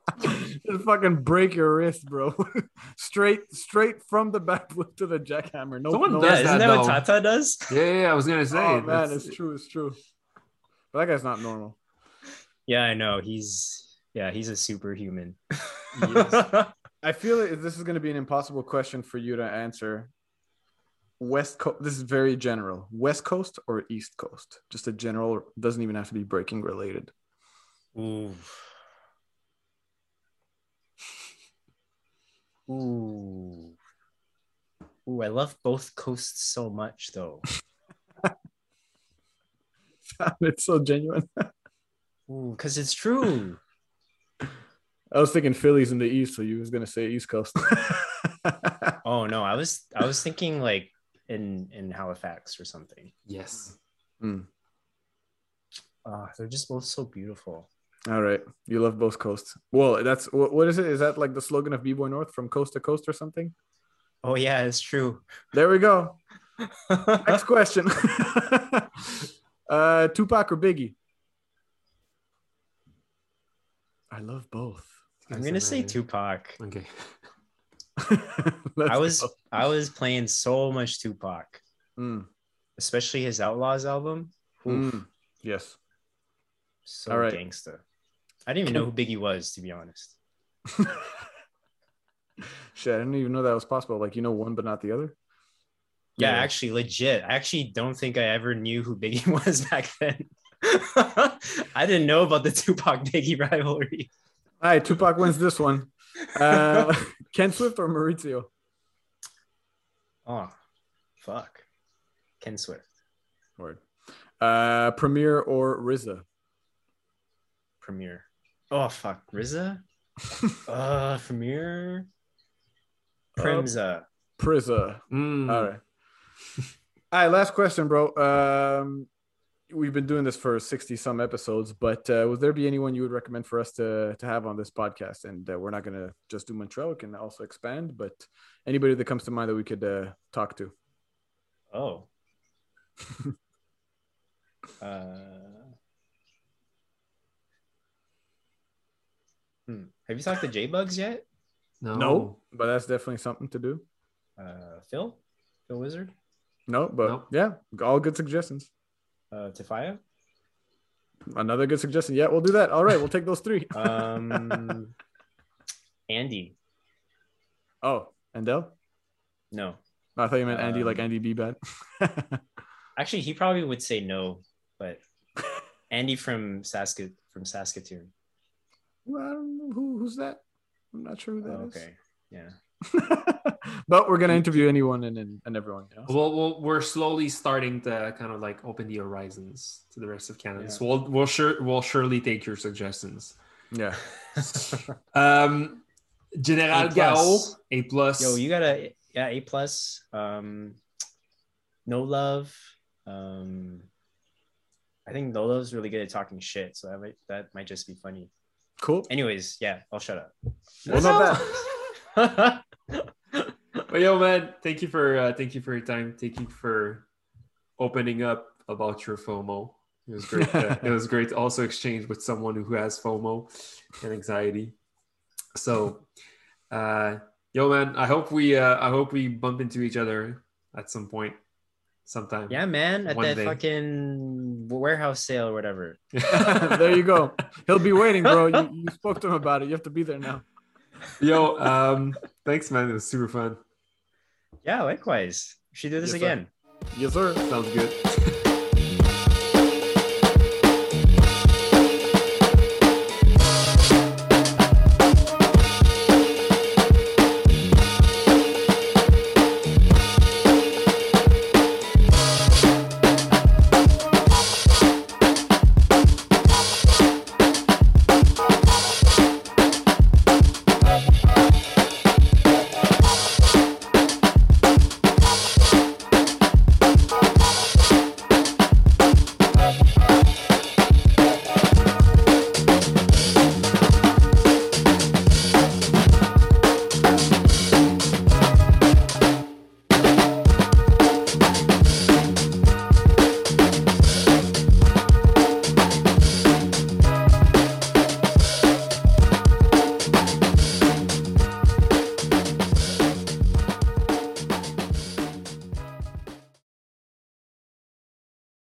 Just fucking break your wrist, bro. straight, straight from the backflip to the jackhammer. No, Someone no does Yeah, that, isn't that what. Tata does? Yeah, yeah, yeah, I was gonna say. Oh man, that's- it's true. It's true. But that guy's not normal. Yeah, I know. He's yeah, he's a superhuman. I feel like this is going to be an impossible question for you to answer. West Coast. This is very general. West Coast or East Coast? Just a general. Doesn't even have to be breaking related. Ooh. Ooh. Ooh, I love both coasts so much though. it's so genuine. Ooh, because it's true. I was thinking Phillies in the East, so you was going to say East Coast. Oh no, I was I was thinking like in in Halifax or something. yes. Oh, they're just both so beautiful. All right, you love both coasts. Well, that's what, what is it? Is that like the slogan of B-Boy North from coast to coast or something? Oh yeah, it's true. There we go. Next question. uh, Tupac or Biggie? I love both. I'm gonna say Tupac. Okay. I was go. I was playing so much Tupac, Mm, especially his Outlaws album. Mm, yes. so all right. gangsta. I didn't even know who Biggie was, to be honest. Shit, I didn't even know that was possible. Like you know one but not the other. Yeah, Yeah. actually, legit. I actually don't think I ever knew who Biggie was back then. I didn't know about the Tupac Biggie rivalry. All right, Tupac wins this one. Uh, Ken Swift or Maurizio? Oh, fuck. Ken Swift, Word. Uh, Premier or RZA? Premier. Oh fuck, RZA. Uh, Premier. Primza. Priza. Mm. All right. All right. Last question, bro. Um, we've been doing this for sixty some episodes, but uh, would there be anyone you would recommend for us to to have on this podcast? And uh, we're not gonna just do Montreal; we can also expand. But anybody that comes to mind that we could uh, talk to. Oh. uh, hmm. Have you talked to J Bugs yet? No. No, but that's definitely something to do. Uh, Phil? Phil Wizard? No, but Nope. yeah, all good suggestions. Uh, Tafaya? Another good suggestion. Yeah, we'll do that. All right, we'll take those three. Um, Andy? oh, Andel? No. I thought you meant Andy, like Um, Andy B. Bad. Actually, he probably would say no, but Andy from Sask from Saskatoon. Well, I don't know who, who's that. I'm not sure who that Oh, is. okay. Yeah. but we're gonna interview anyone and and, and everyone. You know? Well, well, we're slowly starting to kind of like open the horizons to the rest of Canada. Yeah. So we'll we'll sure we'll surely take your suggestions. Yeah. Um, General A plus. Gao, A plus. Yo, you gotta yeah, A plus. Um no love. Um I think No Love's really good at talking shit, so that might that might just be funny. Cool. Anyways, yeah, I'll shut up. Well, not bad. but yo, man, thank you for uh, thank you for your time. Thank you for opening up about your FOMO. It was great. uh, it was great to also exchange with someone who has FOMO and anxiety. So, uh, yo, man, I hope we uh, I hope we bump into each other at some point, sometime. yeah, man, at One that day. fucking warehouse sale or whatever. there you go. He'll be waiting, bro. You, you spoke to him about it. You have to be there now. yo, um, thanks, man. It was super fun. Yeah, likewise. We should do this Yes, sir. again. Yes, sir. Sounds good.